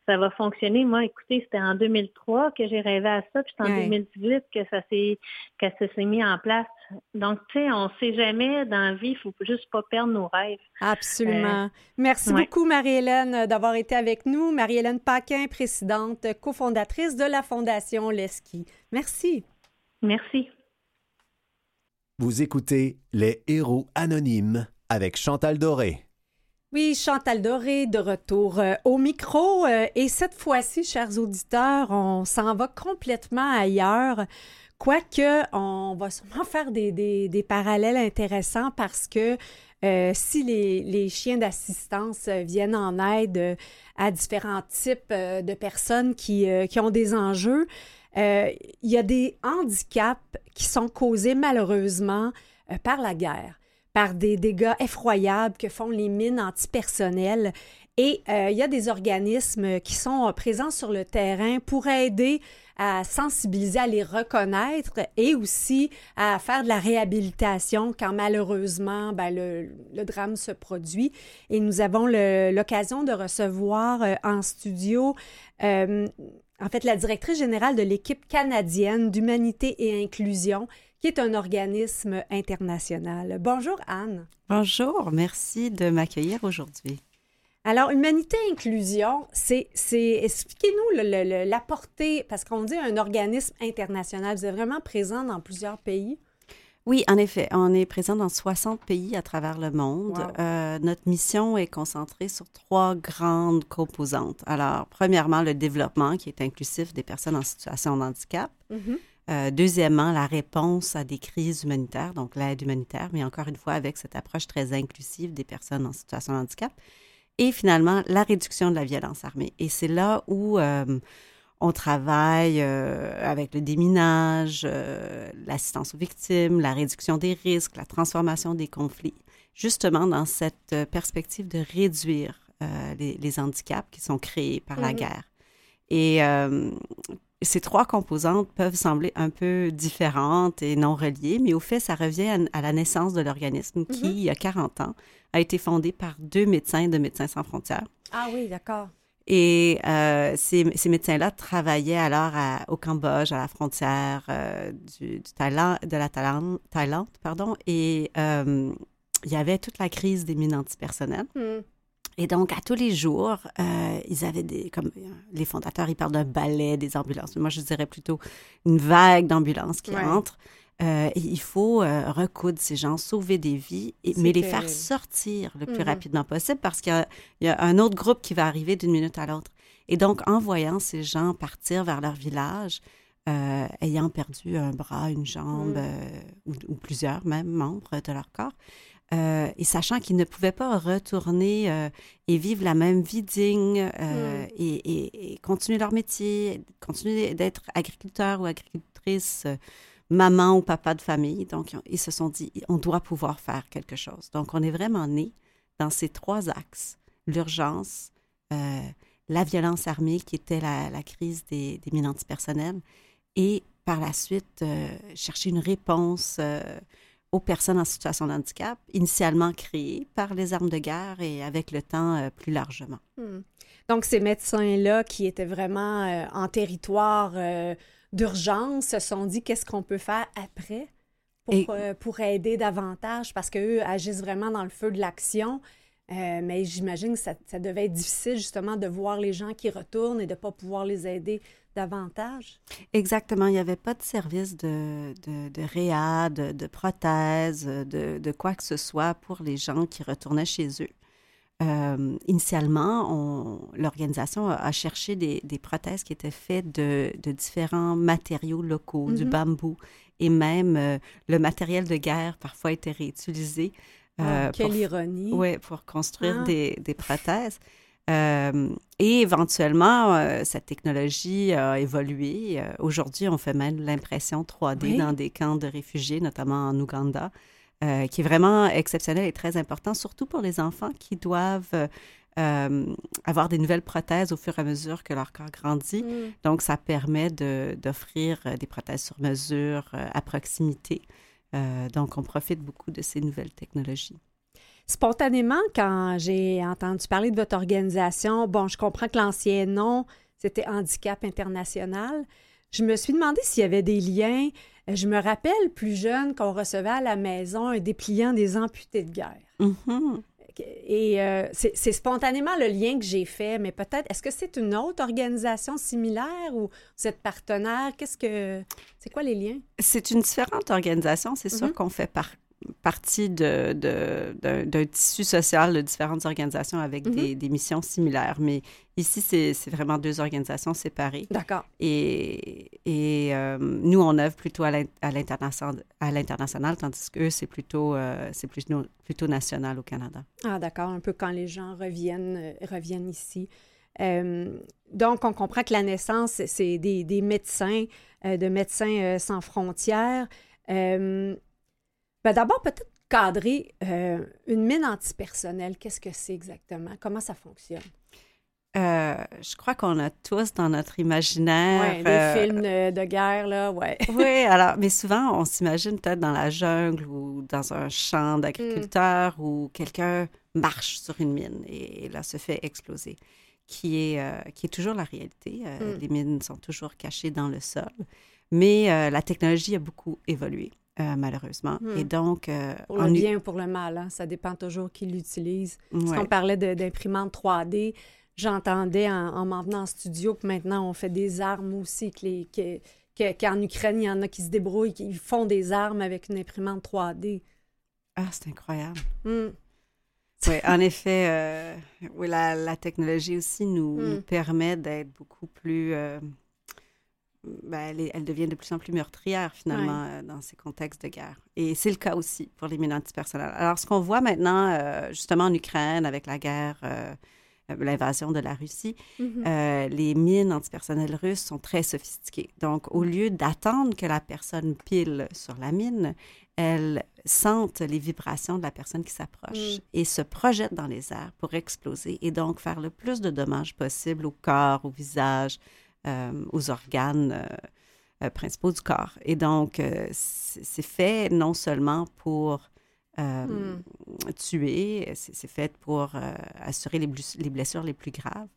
ça va fonctionner. Moi, écoutez, c'était en 2003 que j'ai rêvé à ça, puis c'est en 2018 que ça s'est que ça s'est mis en place. Donc, tu sais, on sait jamais dans la vie, il faut juste pas perdre nos rêves. Absolument. Euh, Merci beaucoup, Marie-Hélène, d'avoir été avec nous. Marie-Hélène Paquin, présidente, cofondatrice de la Fondation Leski. Merci. Merci. Vous écoutez Les Héros Anonymes avec Chantal Doré. Oui, Chantal Doré de retour euh, au micro. Euh, et cette fois-ci, chers auditeurs, on s'en va complètement ailleurs. Quoique, on va sûrement faire des, parallèles intéressants parce que euh, si les, chiens d'assistance viennent en aide à différents types de personnes qui, qui ont des enjeux, il y a des handicaps qui sont causés malheureusement euh, par la guerre, par des dégâts effroyables que font les mines antipersonnelles. Et euh, il y a des organismes qui sont présents sur le terrain pour aider à sensibiliser, à les reconnaître et aussi à faire de la réhabilitation quand malheureusement ben, le, drame se produit. Et nous avons l'occasion de recevoir en studio en fait, la directrice générale de l'équipe canadienne d'humanité et inclusion, qui est un organisme international. Bonjour Anne. Bonjour, merci de m'accueillir aujourd'hui. Alors, humanité et inclusion, c'est, expliquez-nous la portée, parce qu'on dit un organisme international, vous êtes vraiment présent dans plusieurs pays. Oui, en effet, on est présent dans 60 pays à travers le monde. Euh, notre mission est concentrée sur trois grandes composantes. Alors, premièrement, le développement qui est inclusif des personnes en situation de handicap. Mm-hmm. Euh, deuxièmement, la réponse à des crises humanitaires, donc l'aide humanitaire, mais encore une fois avec cette approche très inclusive des personnes en situation de handicap. et finalement la réduction de la violence armée. Et c'est là où on travaille avec le déminage, l'assistance aux victimes, la réduction des risques, la transformation des conflits, justement dans cette perspective de réduire les, handicaps qui sont créés par la mmh guerre. Et ces trois composantes peuvent sembler un peu différentes et non reliées, mais au fait, ça revient à, la naissance de l'organisme qui, mm-hmm. il y a 40 ans, a été fondé par deux médecins de Médecins sans frontières. Ah oui, d'accord. Et euh, ces, médecins-là travaillaient alors au Cambodge, à la frontière euh, du, Thaïlande, de la Thaïlande, Thaïlande pardon, et euh, il y avait toute la crise des mines antipersonnelles. Mm. Et donc, à tous les jours, ils avaient des, comme les fondateurs, ils parlent d'un balai des ambulances. Moi, je dirais plutôt une vague d'ambulances qui entrent. Euh, et il faut recoudre ces gens, sauver des vies, mais les faire sortir le plus mm-hmm. rapidement possible parce qu'il y, a un autre groupe qui va arriver d'une minute à l'autre. Et donc, en voyant ces gens partir vers leur village, ayant perdu un bras, une jambe mm. ou, plusieurs même membres de leur corps, euh, et sachant qu'ils ne pouvaient pas retourner euh, et vivre la même vie digne euh, mm. et, continuer leur métier, continuer d'être agriculteur ou agricultrice, maman ou papa de famille. Donc, ils se sont dit, on doit pouvoir faire quelque chose. Donc, on est vraiment né dans ces trois axes, l'urgence, la violence armée qui était la, crise des, des mines antipersonnelles et par la suite, chercher une réponse aux personnes en situation de handicap, initialement créées par les armes de guerre et avec le temps euh, plus largement. Hmm. Donc, ces médecins-là qui étaient vraiment euh, en territoire euh, d'urgence se sont dit qu'est-ce qu'on peut faire après pour, pour aider davantage? Parce qu'eux agissent vraiment dans le feu de l'action. mais j'imagine que ça, ça, devait être difficile justement de voir les gens qui retournent et de ne pas pouvoir les aider davantage? Exactement. Il n'y avait pas de service de, de, de réa, de, de prothèse, de, de, quoi que ce soit pour les gens qui retournaient chez eux. Euh, initialement, l'organisation a, cherché des, des, prothèses qui étaient faites de, de différents matériaux locaux, du mm-hmm. bambou, et même euh, le matériel de guerre parfois était réutilisé. Euh, ah, quelle ironie! Oui, pour construire ah. des, des, prothèses. Euh, et éventuellement, euh, cette technologie a évolué. Euh, aujourd'hui, on fait même l'impression 3D dans des camps de réfugiés, notamment en Ouganda, qui est vraiment exceptionnel et très important, surtout pour les enfants qui doivent avoir des nouvelles prothèses au fur et à mesure que leur corps grandit. Mm. Donc, ça permet d'offrir des prothèses sur mesure à proximité. donc, on profite beaucoup de ces nouvelles technologies. Spontanément, quand j'ai entendu parler de votre organisation, bon, je comprends que l'ancien nom, c'était Handicap International. Je me suis demandé s'il y avait des liens. Je me rappelle plus jeune qu'on recevait à la maison un dépliant des amputés de guerre. Mm-hmm. Et euh, c'est spontanément le lien que j'ai fait, mais peut-être, est-ce que c'est une autre organisation similaire ou vous êtes partenaire? Qu'est-ce que. C'est quoi les liens? C'est une différente organisation. C'est sûr mm-hmm. qu'on fait par, partie d'un de, tissu social de différentes organisations avec mm-hmm. des, missions similaires. Mais ici, c'est vraiment deux organisations séparées. D'accord. Et, et euh, nous, on œuvre plutôt à l'international, tandis qu'eux, c'est plutôt, euh, c'est plutôt, plutôt national au Canada. Ah, d'accord. Un peu quand les gens reviennent, euh, reviennent ici. donc, on comprend que la naissance, c'est des, des, médecins, de Médecins sans frontières. Ben D'abord, peut-être cadrer euh, une mine antipersonnelle. Qu'est-ce que c'est exactement? Comment ça fonctionne? Euh, je crois qu'on a tous dans notre imaginaire. Oui, des euh, films de, guerre, là, ouais. oui, alors, mais souvent, on s'imagine peut-être dans la jungle ou dans un champ d'agriculteurs mm. où quelqu'un marche sur une mine et, là se fait exploser, qui est, qui est toujours la réalité. Mm. Les mines sont toujours cachées dans le sol, mais la technologie a beaucoup évolué. Euh, malheureusement. Hmm. Et donc... Euh, pour le bien ou pour le mal, hein, ça dépend toujours qui l'utilise. Si on parlait d'imprimante 3D, j'entendais en, m'en venant en studio que maintenant on fait des armes aussi, qu'en Ukraine, il y en a qui se débrouillent, qui font des armes avec une imprimante 3D. Ah, c'est incroyable. Hmm. Oui, en effet, euh, oui, la, technologie aussi nous, hmm. permet d'être beaucoup plus ben, elle, devient de plus en plus meurtrière, finalement, euh, dans ces contextes de guerre. Et c'est le cas aussi pour les mines antipersonnelles. Alors, ce qu'on voit maintenant, euh, justement, en Ukraine, avec la guerre, euh, l'invasion de la Russie, mm-hmm. les mines antipersonnelles russes sont très sophistiquées. Donc, au lieu d'attendre que la personne pile sur la mine, elles sentent les vibrations de la personne qui s'approche mm. et se projettent dans les airs pour exploser et donc faire le plus de dommages possible au corps, au visage, aux organes euh, euh, principaux du corps. Et donc, c'est fait non seulement pour hmm. tuer, c'est fait pour assurer les, les, blessures les plus graves.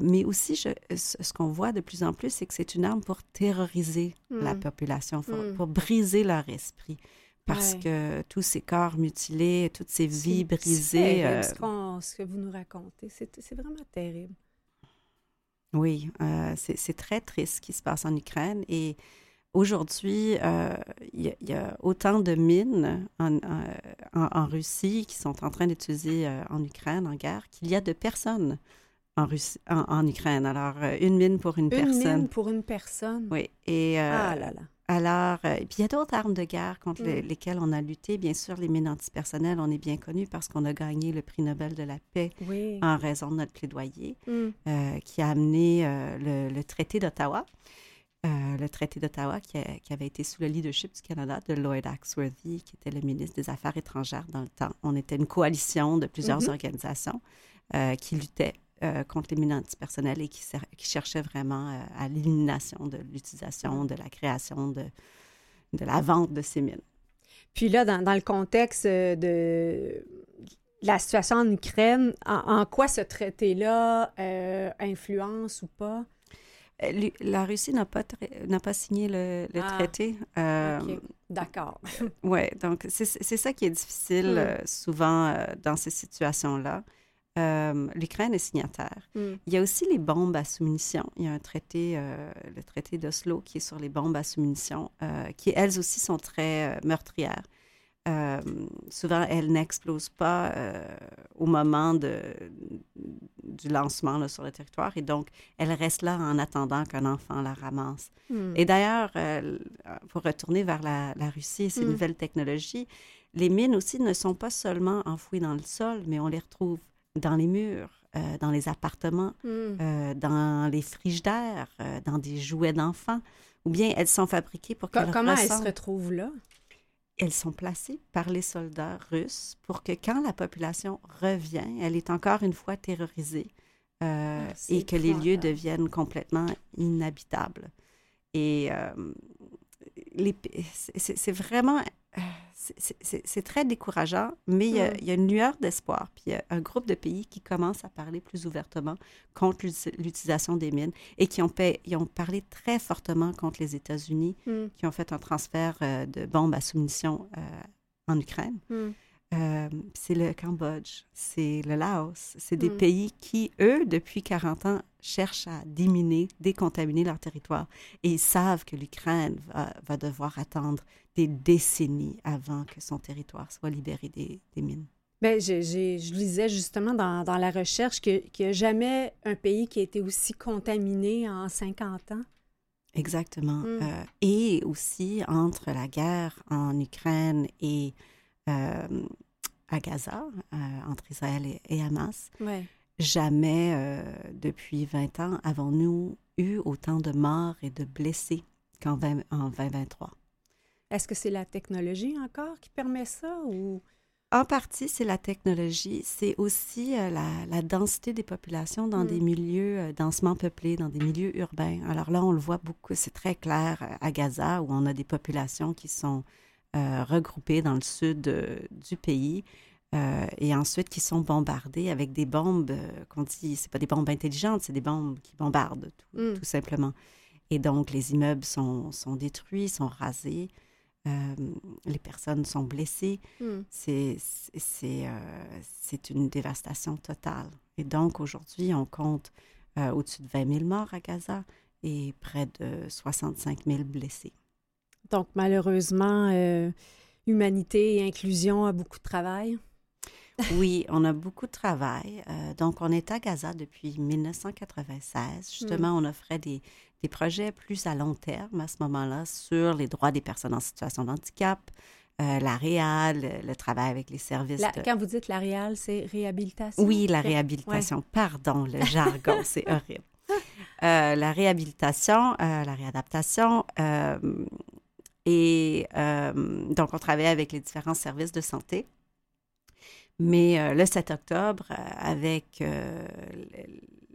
mais aussi, je, ce qu'on voit de plus en plus, c'est que c'est une arme pour terroriser la hmm. population, hmm. pour, briser leur esprit. Parce que tous ces corps mutilés, toutes ces vies brisées. ce, ce, que vous nous racontez, c'est vraiment terrible. Oui, euh, c'est très triste ce qui se passe en Ukraine. Et aujourd'hui, euh, il y, a autant de mines en, en, Russie qui sont en train d'utiliser euh, en Ukraine, en guerre, qu'il y a de personnes en, Russie, en, Ukraine. Alors, une mine pour une, personne. Une mine pour une personne. Oui. Et, ah là là. Alors, euh, puis il y a d'autres armes de guerre contre mm. lesquelles on a lutté. Bien sûr, les mines antipersonnelles, on est bien connu parce qu'on a gagné le prix Nobel de la paix en raison de notre plaidoyer, mm. euh, qui a amené euh, le, traité d'Ottawa. le traité d'Ottawa qui, avait été sous le leadership du Canada de Lloyd Axworthy, qui était le ministre des Affaires étrangères dans le temps. On était une coalition de plusieurs mm-hmm. organisations qui luttaient euh, contre les mines antipersonnelles et qui, qui cherchait vraiment euh, à l'élimination de l'utilisation, de la création, de, de la vente de ces mines. Puis là, dans, dans le contexte euh, de la situation en Ukraine, en, quoi ce traité-là influence ou pas? La Russie n'a pas, n'a pas signé le, le ah, traité. D'accord. oui, donc c'est, ça qui est difficile hmm. souvent dans ces situations-là. Euh, L'Ukraine est signataire. Mm. Il y a aussi les bombes à sous-munitions. Il y a un traité, euh, le traité d'Oslo, qui est sur les bombes à sous-munitions, euh, qui elles aussi sont très meurtrières. souvent, elles n'explosent pas au moment de, du lancement sur le territoire et donc elles restent là en attendant qu'un enfant la ramasse. Mm. Et d'ailleurs, pour retourner vers la, Russie et ses mm. nouvelles technologies, les mines aussi ne sont pas seulement enfouies dans le sol, mais on les retrouve dans les murs, euh, dans les appartements, hmm. euh, dans les frigidaires, euh, dans des jouets d'enfants, ou bien elles sont fabriquées pour qu'elles Comment elles se retrouvent là? Elles sont placées par les soldats russes pour que quand la population revient, elle est encore une fois terrorisée ah, et que les lieux deviennent complètement inhabitables. Et c'est vraiment c'est très décourageant, mais il, y a, une lueur d'espoir. Puis il y a un groupe de pays qui commencent à parler plus ouvertement contre l'utilisation des mines et qui ont, ont, parlé très fortement contre les États-Unis, mm. qui ont fait un transfert euh, de bombes à soumission euh, en Ukraine. Mm. Euh, c'est le Cambodge, c'est le Laos. C'est des mm. pays qui, eux, depuis 40 ans, cherchent à déminer, décontaminer leur territoire. Et ils savent que l'Ukraine va, devoir attendre des décennies avant que son territoire soit libéré des, mines. Bien, je lisais justement dans, la recherche qu'il n'y a jamais un pays qui a été aussi contaminé en 50 ans. Exactement. Mm. Euh, et aussi, entre la guerre en Ukraine et à Gaza, euh, entre Israël et, Hamas. Jamais euh, depuis 20 ans avons-nous eu autant de morts et de blessés qu'en en 2023. Est-ce que c'est la technologie encore qui permet ça ou... En partie, c'est la technologie. C'est aussi la, densité des populations dans des mm. milieux densément peuplés, dans des milieux urbains. Alors là, on le voit beaucoup, c'est très clair à Gaza, où on a des populations qui sont euh, regroupés dans le sud euh, du pays. Euh, et ensuite qui sont bombardés avec des bombes qu'on dit, c'est pas des bombes intelligentes, c'est des bombes qui bombardent tout, mm. tout, simplement. Et donc les immeubles sont, sont détruits, sont rasés, les personnes sont blessées. Mm. C'est c'est une dévastation totale. Et donc aujourd'hui, on compte au-dessus de 20 000 morts à Gaza et près de 65 000 blessés. Donc, malheureusement, euh, humanité et inclusion a beaucoup de travail. oui, on a beaucoup de travail. Euh, donc, on est à Gaza depuis 1996. Justement, mm. on offrait des, des projets plus à long terme à ce moment-là sur les droits des personnes en situation de handicap, euh, la réal, le, travail avec les services. Quand vous dites la réal, c'est réhabilitation? Oui, la réhabilitation. Pardon, le jargon, c'est horrible. Euh, la réhabilitation, la réadaptation. Et donc, on travaillait avec les différents services de santé. Mais le 7 octobre, avec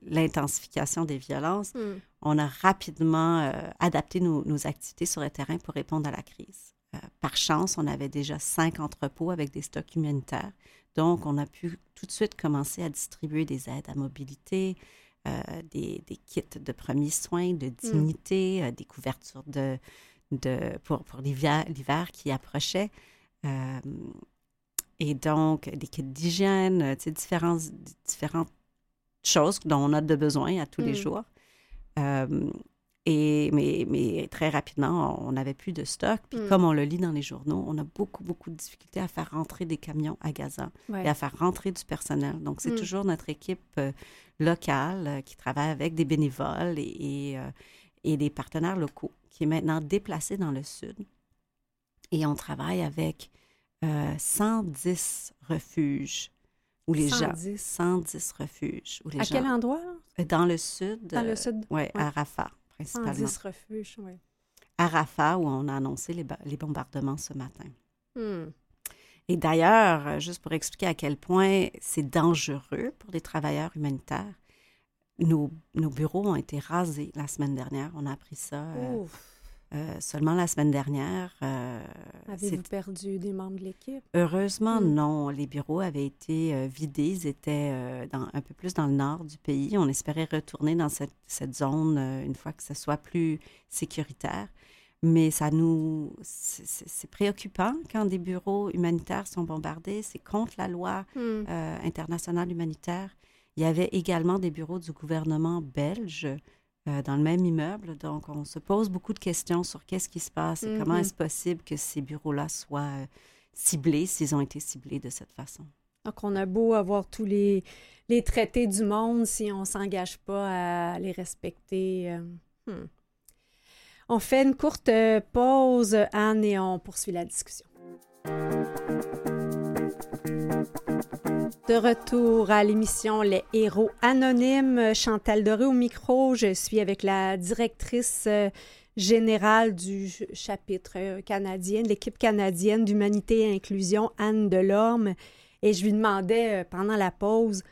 l'intensification des violences, hmm. on a rapidement adapté nos, nos, activités sur le terrain pour répondre à la crise. Euh, par chance, on avait déjà cinq entrepôts avec des stocks humanitaires. Donc, on a pu tout de suite commencer à distribuer des aides à mobilité, euh, des, kits de premiers soins, de hmm. dignité, euh, des couvertures de, de, pour, pour l'hiver qui approchait. et donc, des kits d'hygiène, différentes, différentes choses dont on a de besoin à tous les hmm. jours. Et, mais, mais, très rapidement, on n'avait plus de stock. Puis mm. comme on le lit dans les journaux, on a beaucoup, beaucoup de difficultés à faire rentrer des camions à Gaza et à faire rentrer du personnel. Donc, c'est mm. toujours notre équipe euh, locale euh, qui travaille avec des bénévoles et, et, euh, et, des partenaires locaux qui est maintenant déplacée dans le sud. Et on travaille avec 110 refuges où les 110. gens... 110 refuges. Où les à quel endroit? Dans le sud. Dans le sud? Oui, ouais. à Rafah principalement. 110 refuges, oui. À Rafah, où on a annoncé les, les bombardements ce matin. Hmm. Et d'ailleurs, euh, juste pour expliquer à quel point c'est dangereux pour les travailleurs humanitaires, nos, nos, bureaux ont été rasés la semaine dernière. On a appris ça. Euh, euh, seulement la semaine dernière. Euh, Avez-vous perdu des membres de l'équipe? Heureusement, hmm. non. Les bureaux avaient été euh, vidés. Ils étaient dans, un peu plus dans le nord du pays. On espérait retourner dans cette, cette zone une fois que ce soit plus sécuritaire. Mais ça nous. C'est préoccupant quand des bureaux humanitaires sont bombardés. C'est contre la loi hmm. internationale humanitaire. Il y avait également des bureaux du gouvernement belge euh, dans le même immeuble. Donc, on se pose beaucoup de questions sur qu'est-ce qui se passe et comment mm-hmm. est-ce possible que ces bureaux-là soient euh, ciblés s'ils ont été ciblés de cette façon. Donc, on a beau avoir tous les, les traités du monde si on ne s'engage pas à les respecter. Euh, hmm. On fait une courte pause, Anne, et on poursuit la discussion. De retour à l'émission Les héros anonymes, Chantal Doré au micro. Je suis avec la directrice euh, générale du chapitre euh, canadien, l'équipe canadienne d'humanité et inclusion, Anne Delorme. Et je lui demandais euh, pendant la pause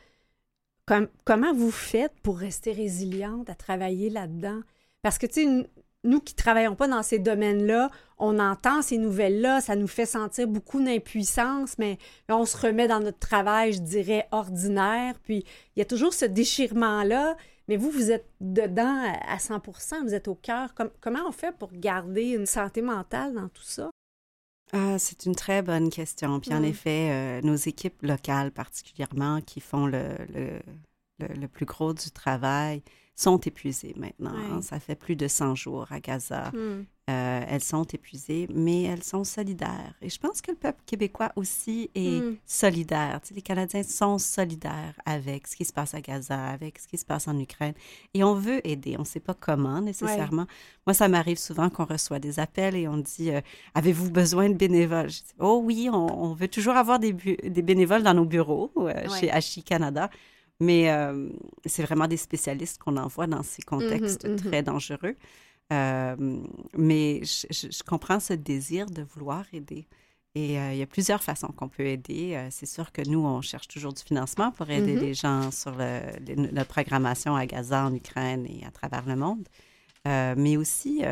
comment vous faites pour rester résiliente à travailler là-dedans? Parce que, tu sais, nous qui travaillons pas dans ces domaines-là, on entend ces nouvelles-là, ça nous fait sentir beaucoup d'impuissance, mais là, on se remet dans notre travail, je dirais, ordinaire. Puis, il y a toujours ce déchirement-là. Mais vous, vous êtes dedans à 100% vous êtes au cœur. comment on fait pour garder une santé mentale dans tout ça? Ah, c'est une très bonne question. Puis en effet, euh, nos équipes locales particulièrement qui font le, le plus gros du travail, sont épuisées maintenant. Ça fait plus de 100 jours à Gaza. Hmm. Euh, elles sont épuisées, mais elles sont solidaires. Et je pense que le peuple québécois aussi est hmm. solidaire. les Canadiens sont solidaires avec ce qui se passe à Gaza, avec ce qui se passe en Ukraine. Et on veut aider. On ne sait pas comment nécessairement. Moi, ça m'arrive souvent qu'on reçoit des appels et on dit euh, Avez-vous besoin de bénévoles? Je dis, Oh oui, on, veut toujours avoir des, des, bénévoles dans nos bureaux euh, chez Hachi Canada. Mais euh, c'est vraiment des spécialistes qu'on envoie dans ces contextes mm-hmm, mm-hmm. très dangereux. Euh, mais je, comprends ce désir de vouloir aider. Et euh, il y a plusieurs façons qu'on peut aider. c'est sûr que nous, on cherche toujours du financement pour aider mm-hmm. les gens sur le, notre programmation à Gaza, en Ukraine et à travers le monde. mais aussi,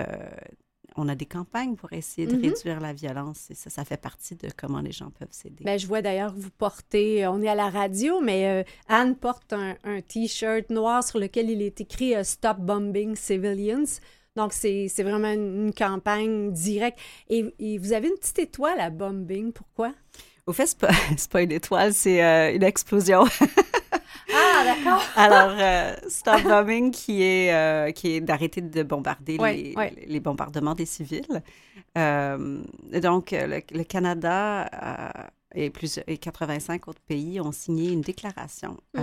on a des campagnes pour essayer de mhm. réduire la violence et ça, ça fait partie de comment les gens peuvent s'aider. Bien, je vois d'ailleurs vous portez, on est à la radio, mais euh, Anne porte un, T-shirt noir sur lequel il est écrit euh, Stop Bombing Civilians. Donc, c'est vraiment une, campagne directe. Et, vous avez une petite étoile à Bombing. Pourquoi? Au fait, ce n'est pas, une étoile, c'est euh, une explosion. Ah, d'accord. Alors, euh, Stop Bombing, qui est, euh, qui est d'arrêter de bombarder les, les, bombardements des civils. Euh, donc, le, Canada et, plus, et 85 autres pays ont signé une déclaration mm.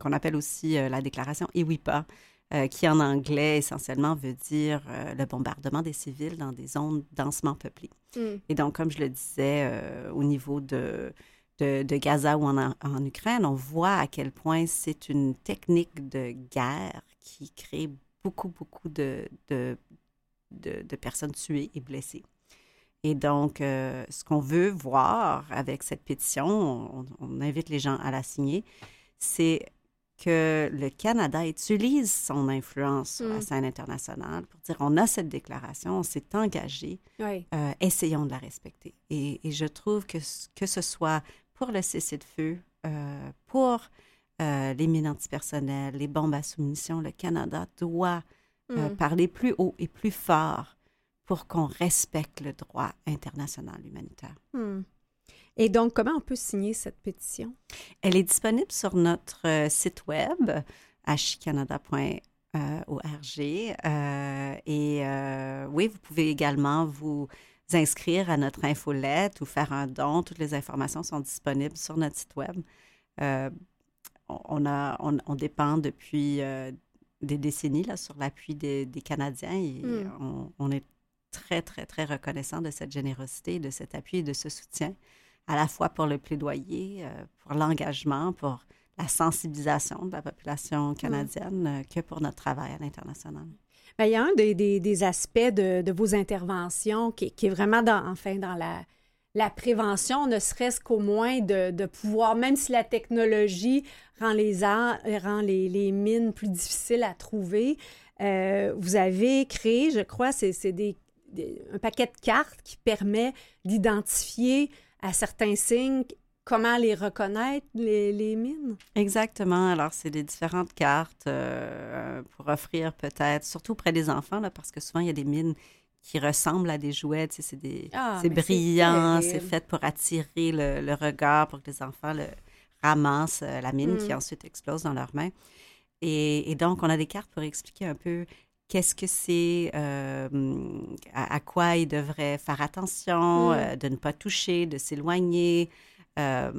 qu'on appelle aussi la déclaration EWIPA. qui en anglais essentiellement veut dire le bombardement des civils dans des zones densément peuplées. Mm. Et donc, comme je le disais, au niveau de, de, Gaza ou en, en, Ukraine, on voit à quel point c'est une technique de guerre qui crée beaucoup, beaucoup de, de, de personnes tuées et blessées. Et donc, euh, ce qu'on veut voir avec cette pétition, on, invite les gens à la signer, c'est que le Canada utilise son influence sur la mm. scène internationale pour dire on a cette déclaration, on s'est engagé, euh, essayons de la respecter. Et, je trouve que que ce soit pour le cessez-le-feu, euh, pour les mines antipersonnelles, les bombes à soumission, le Canada doit mm. parler plus haut et plus fort pour qu'on respecte le droit international humanitaire. Hmm. Et donc, comment on peut signer cette pétition? Elle est disponible sur notre euh, site web, hcanada.org. Euh, et euh, oui, vous pouvez également vous inscrire à notre infolette ou faire un don. Toutes les informations sont disponibles sur notre site web. on, a, on, dépend depuis des décennies là, sur l'appui des, Canadiens et hmm. on, on, est très, très, très reconnaissant de cette générosité, de cet appui et de ce soutien, à la fois pour le plaidoyer, euh, pour l'engagement, pour la sensibilisation de la population canadienne, euh, que pour notre travail à l'international. Bien, il y a un des, des, aspects de, vos interventions qui, est vraiment dans, enfin, dans la, la prévention, ne serait-ce qu'au moins de, de, pouvoir, même si la technologie rend les, rend les, les mines plus difficiles à trouver, euh, vous avez créé, je crois, c'est des un paquet de cartes qui permet d'identifier à certains signes comment les reconnaître, les, mines? Exactement. Alors, c'est des différentes cartes euh, pour offrir peut-être, surtout près des enfants, là, parce que souvent, il y a des mines qui ressemblent à des jouets. c'est ah, c'est brillant, c'est fait pour attirer le, regard, pour que les enfants le ramassent euh, la mine qui mm. ensuite explose dans leurs mains. Et, et, donc, on a des cartes pour expliquer un peu qu'est-ce que c'est, euh, à, quoi ils devraient faire attention, mm. de ne pas toucher, de s'éloigner. Euh,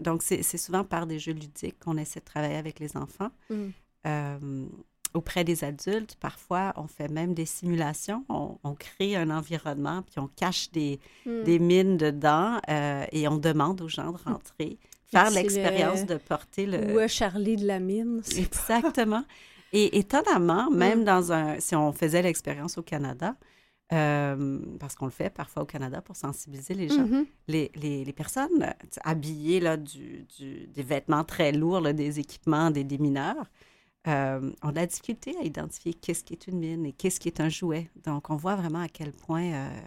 donc, c'est souvent par des jeux ludiques qu'on essaie de travailler avec les enfants. Mm. auprès des adultes, parfois, on fait même des simulations. On, crée un environnement, puis on cache des, mm. des mines dedans et on demande aux gens de rentrer, faire l'expérience de porter le... Ou Charlie de la mine. Exactement. Et étonnamment, même mm. dans un, si on faisait l'expérience au Canada, euh, parce qu'on le fait parfois au Canada pour sensibiliser les gens, mm-hmm. les, les, les, personnes habillées là, du, du, des vêtements très lourds, des équipements des, des mineurs, euh, ont de la difficulté à identifier qu'est-ce qui est une mine et qu'est-ce qui est un jouet. Donc, on voit vraiment à quel point, euh,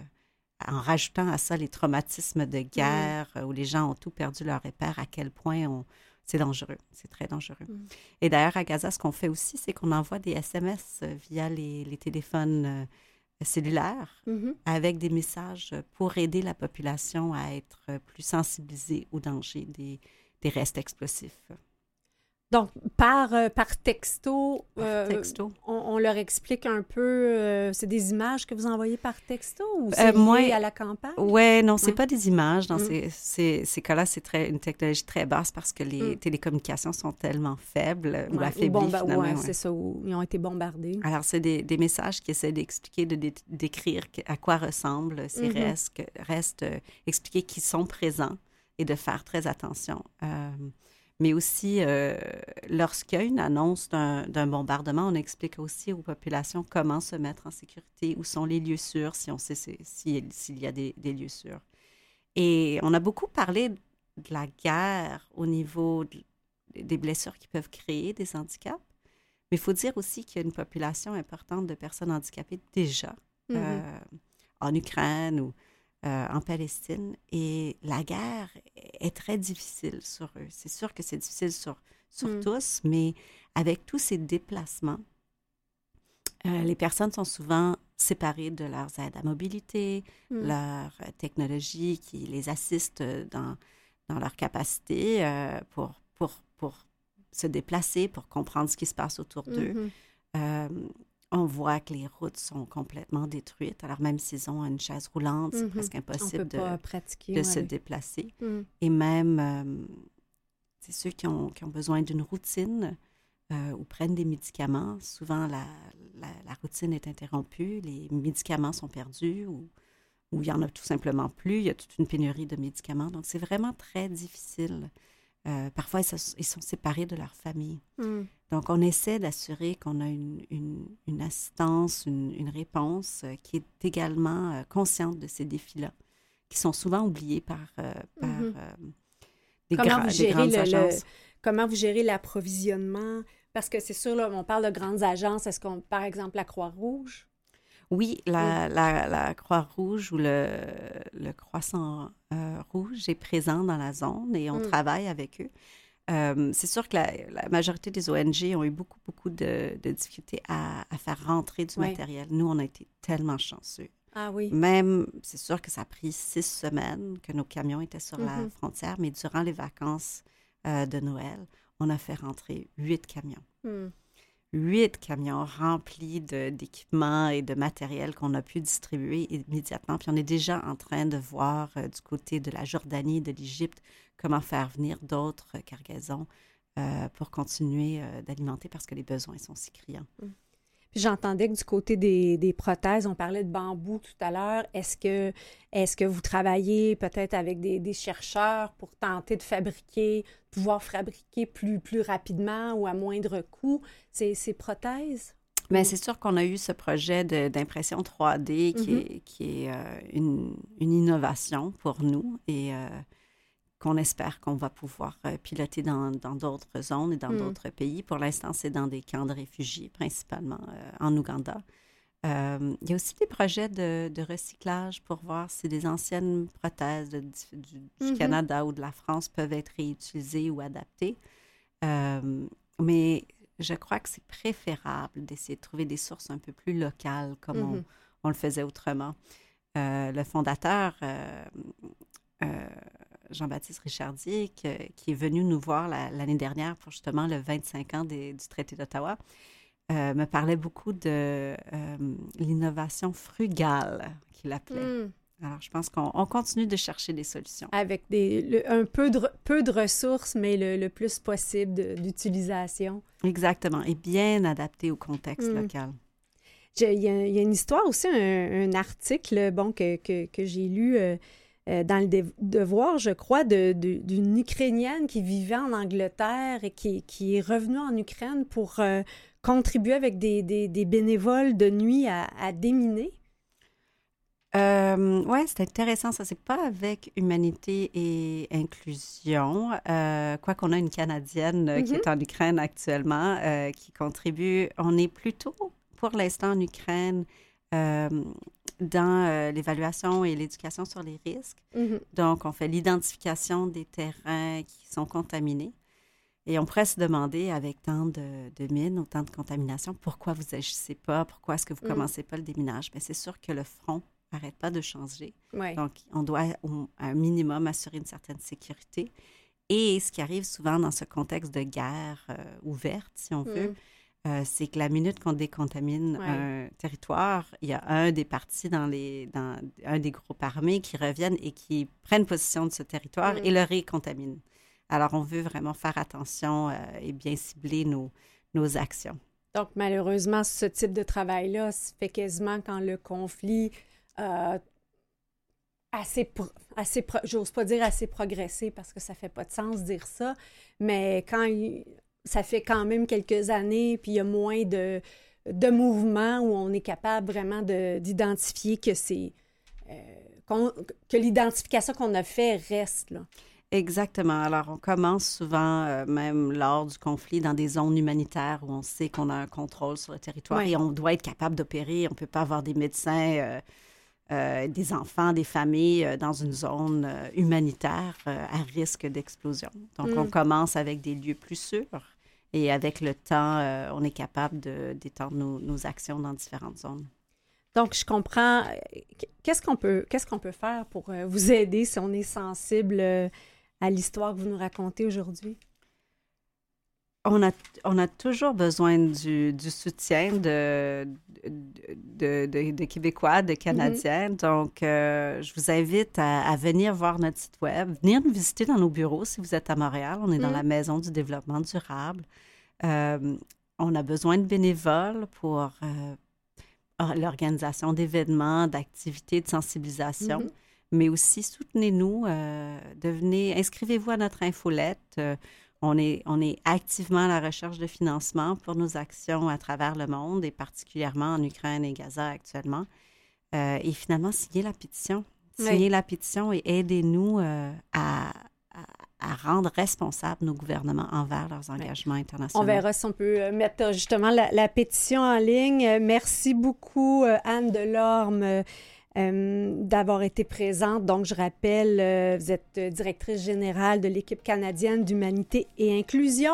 en rajoutant à ça les traumatismes de guerre, mm. où les gens ont tout perdu leur repère, à quel point on, c'est dangereux, c'est très dangereux. Mm. Et d'ailleurs, à Gaza, ce qu'on fait aussi, c'est qu'on envoie des SMS euh, via les, téléphones cellulaires mm-hmm. avec des messages pour aider la population à être plus sensibilisée au danger des restes explosifs. Donc, par, euh, par texto, euh, texto. On, leur explique un peu, euh, c'est des images que vous envoyez par texto ou c'est lié à la campagne? Oui, non, c'est pas des images. Dans mm. ces, ces, cas-là, c'est très, une technologie très basse parce que les mm. télécommunications sont tellement faibles ou affaiblies, finalement. Ouais, c'est ça, où ils ont été bombardés. Alors, c'est des, des, messages qui essaient d'expliquer, de décrire à quoi ressemblent ces mm-hmm. restes, restes expliquer qu'ils sont présents et de faire très attention mais aussi euh, lorsqu'il y a une annonce d'un bombardement, on explique aussi aux populations comment se mettre en sécurité, où sont les lieux sûrs, si on sait s'il y a des, lieux sûrs. Et on a beaucoup parlé de la guerre au niveau des blessures qui peuvent créer des handicaps, mais il faut dire aussi qu'il y a une population importante de personnes handicapées déjà mm-hmm. euh, en Ukraine ou euh, en Palestine. Et la guerre est très difficile sur eux. C'est sûr que c'est difficile sur, sur mm. tous, mais avec tous ces déplacements, euh, les personnes sont souvent séparées de leurs aides à mobilité, mm. leur technologie qui les assiste dans, dans leur capacité euh, pour, pour, pour se déplacer, pour comprendre ce qui se passe autour d'eux. On voit que les routes sont complètement détruites. Alors, même s'ils ont une chaise roulante, c'est mhm. presque impossible de, de se déplacer. Mhm. Et même, euh, c'est ceux qui ont, qui ont, besoin d'une routine, ou prennent des médicaments. Souvent, la, la, routine est interrompue, les médicaments sont perdus ou, ou il n'y en a tout simplement plus. Il y a toute une pénurie de médicaments. Donc, c'est vraiment très difficile. Parfois, ils, sont séparés de leur famille. Hmm. Donc, on essaie d'assurer qu'on a une, une, assistance, une, une réponse qui est également consciente de ces défis-là qui sont souvent oubliés par, euh, par euh, des, comment vous gérez grandes agences. comment vous gérez l'approvisionnement? Parce que c'est sûr, là, on parle de grandes agences. Est-ce qu'on, par exemple, la Croix-Rouge? Oui, la, la, la Croix-Rouge ou le, le Croissant euh, Rouge est présent dans la zone et on mm. travaille avec eux. c'est sûr que la, la, majorité des ONG ont eu beaucoup, beaucoup de, de difficultés à, à, faire rentrer du matériel. Nous, on a été tellement chanceux. Ah oui. Même, c'est sûr que ça a pris six semaines que nos camions étaient sur la mm-hmm. frontière, mais durant les vacances euh, de Noël, on a fait rentrer huit camions. Hmm. Huit camions remplis d'équipements et de matériel qu'on a pu distribuer immédiatement. Puis on est déjà en train de voir euh, du côté de la Jordanie, de l'Égypte, comment faire venir d'autres cargaisons euh, pour continuer d'alimenter parce que les besoins sont si criants. J'entendais que du côté des, prothèses, on parlait de bambou tout à l'heure. Est-ce que, est que vous travaillez peut-être avec des, chercheurs pour tenter de fabriquer, pouvoir fabriquer plus, plus rapidement ou à moindre coût ces, ces prothèses? Bien, c'est sûr qu'on a eu ce projet d'impression 3D qui mm-hmm. est, qui est euh, une, une, innovation pour nous. Et euh, qu'on espère qu'on va pouvoir euh, piloter dans d'autres zones et dans hmm. d'autres pays. Pour l'instant, c'est dans des camps de réfugiés, principalement euh, en Ouganda. Euh, il y a aussi des projets de, recyclage pour voir si des anciennes prothèses du, mm-hmm. Canada ou de la France peuvent être réutilisées ou adaptées. mais je crois que c'est préférable d'essayer de trouver des sources un peu plus locales, comme on, mm-hmm. on, le faisait autrement. le fondateur Jean-Baptiste Richardier, qui, est venu nous voir l'année dernière pour justement le 25 ans du traité d'Ottawa, euh, me parlait beaucoup de euh, l'innovation frugale, qu'il appelait. Hmm. Alors, je pense qu'on continue de chercher des solutions. Avec des, un peu de, peu de ressources, mais le, plus possible d'utilisation. Exactement, et bien adapté au contexte hmm. local. Il y, a une histoire aussi, un, article bon, que, que, j'ai lu euh, euh, dans le devoir, je crois, d'une Ukrainienne qui vivait en Angleterre et qui, qui est revenue en Ukraine pour euh, contribuer avec des, des, bénévoles de nuit à, à déminer. Euh, oui, c'est intéressant. Ça, c'est pas avec humanité et inclusion. Euh, quoi qu'on a une Canadienne qui est mm-hmm. en Ukraine actuellement, qui contribue. On est plutôt, pour l'instant, en Ukraine, dans euh, l'évaluation et l'éducation sur les risques. Mm-hmm. Donc, on fait l'identification des terrains qui sont contaminés. Et on pourrait se demander, avec tant de, de mines, autant de contamination, pourquoi vous n'agissez pas, pourquoi est-ce que vous ne mm. commencez pas le déminage? Mais c'est sûr que le front n'arrête pas de changer. Donc, on doit, au, un minimum, assurer une certaine sécurité. Et ce qui arrive souvent dans ce contexte de guerre euh, ouverte, si on veut, mm. Euh, c'est que la minute qu'on décontamine un territoire, il y a un des partis dans les dans un des groupes armés qui reviennent et qui prennent possession de ce territoire et le récontaminent. Alors, on veut vraiment faire attention euh, et bien cibler nos, nos actions. Donc, malheureusement, ce type de travail-là se fait quasiment quand le conflit euh, assez, assez j'ose pas dire assez progressé parce que ça fait pas de sens dire ça, mais quand il, ça fait quand même quelques années, puis il y a moins de, de mouvements où on est capable vraiment d'identifier que c'est euh, que l'identification qu'on a fait reste là. Exactement. Alors, on commence souvent, euh, même lors du conflit, dans des zones humanitaires où on sait qu'on a un contrôle sur le territoire et on doit être capable d'opérer. On ne peut pas avoir des médecins, euh, des enfants, des familles dans une zone humanitaire à risque d'explosion. Donc, on mm. commence avec des lieux plus sûrs et avec le temps, euh, on est capable d'étendre nos, nos, actions dans différentes zones. Donc, je comprends. Qu'est-ce qu'on peut, qu'est-ce qu'on peut faire pour euh, vous aider si on est sensible euh, à l'histoire que vous nous racontez aujourd'hui? On a, on a toujours besoin du, du soutien de, de, de, Québécois, de Canadiens. Mm-hmm. Donc, je vous invite à, venir voir notre site Web, venir nous visiter dans nos bureaux si vous êtes à Montréal. On est dans mm. la Maison du développement durable. on a besoin de bénévoles pour l'organisation d'événements, d'activités de sensibilisation. Mm-hmm. Mais aussi, soutenez-nous, devenez, inscrivez-vous à notre infolette. On est, on est activement à la recherche de financement pour nos actions à travers le monde et particulièrement en Ukraine et Gaza actuellement. Euh, et finalement, signez la pétition. Signez la pétition et aidez-nous euh, à, à, rendre responsables nos gouvernements envers leurs engagements internationaux. On verra si on peut euh, mettre justement la, la pétition en ligne. Merci beaucoup, Anne Delorme. Euh, d'avoir été présente. Donc, je rappelle, euh, vous êtes directrice générale de l'équipe canadienne d'humanité et inclusion.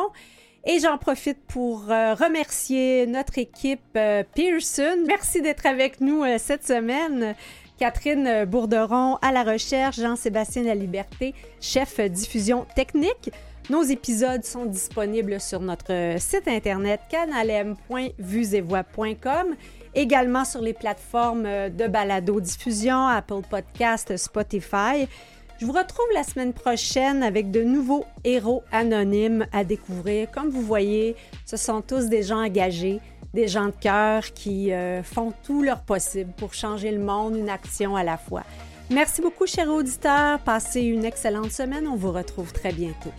Et j'en profite pour euh, remercier notre équipe Pearson. Merci d'être avec nous cette semaine. Catherine Bourderon à la recherche, Jean-Sébastien La Liberté, chef diffusion technique. Nos épisodes sont disponibles sur notre site internet canalem.vuesetvoix.com également sur les plateformes euh, de balado-diffusion, Apple Podcast, Spotify. Je vous retrouve la semaine prochaine avec de nouveaux héros anonymes à découvrir. Comme vous voyez, ce sont tous des gens engagés, des gens de cœur qui euh, font tout leur possible pour changer le monde, une action à la fois. Merci beaucoup, chers auditeurs. Passez une excellente semaine. On vous retrouve très bientôt.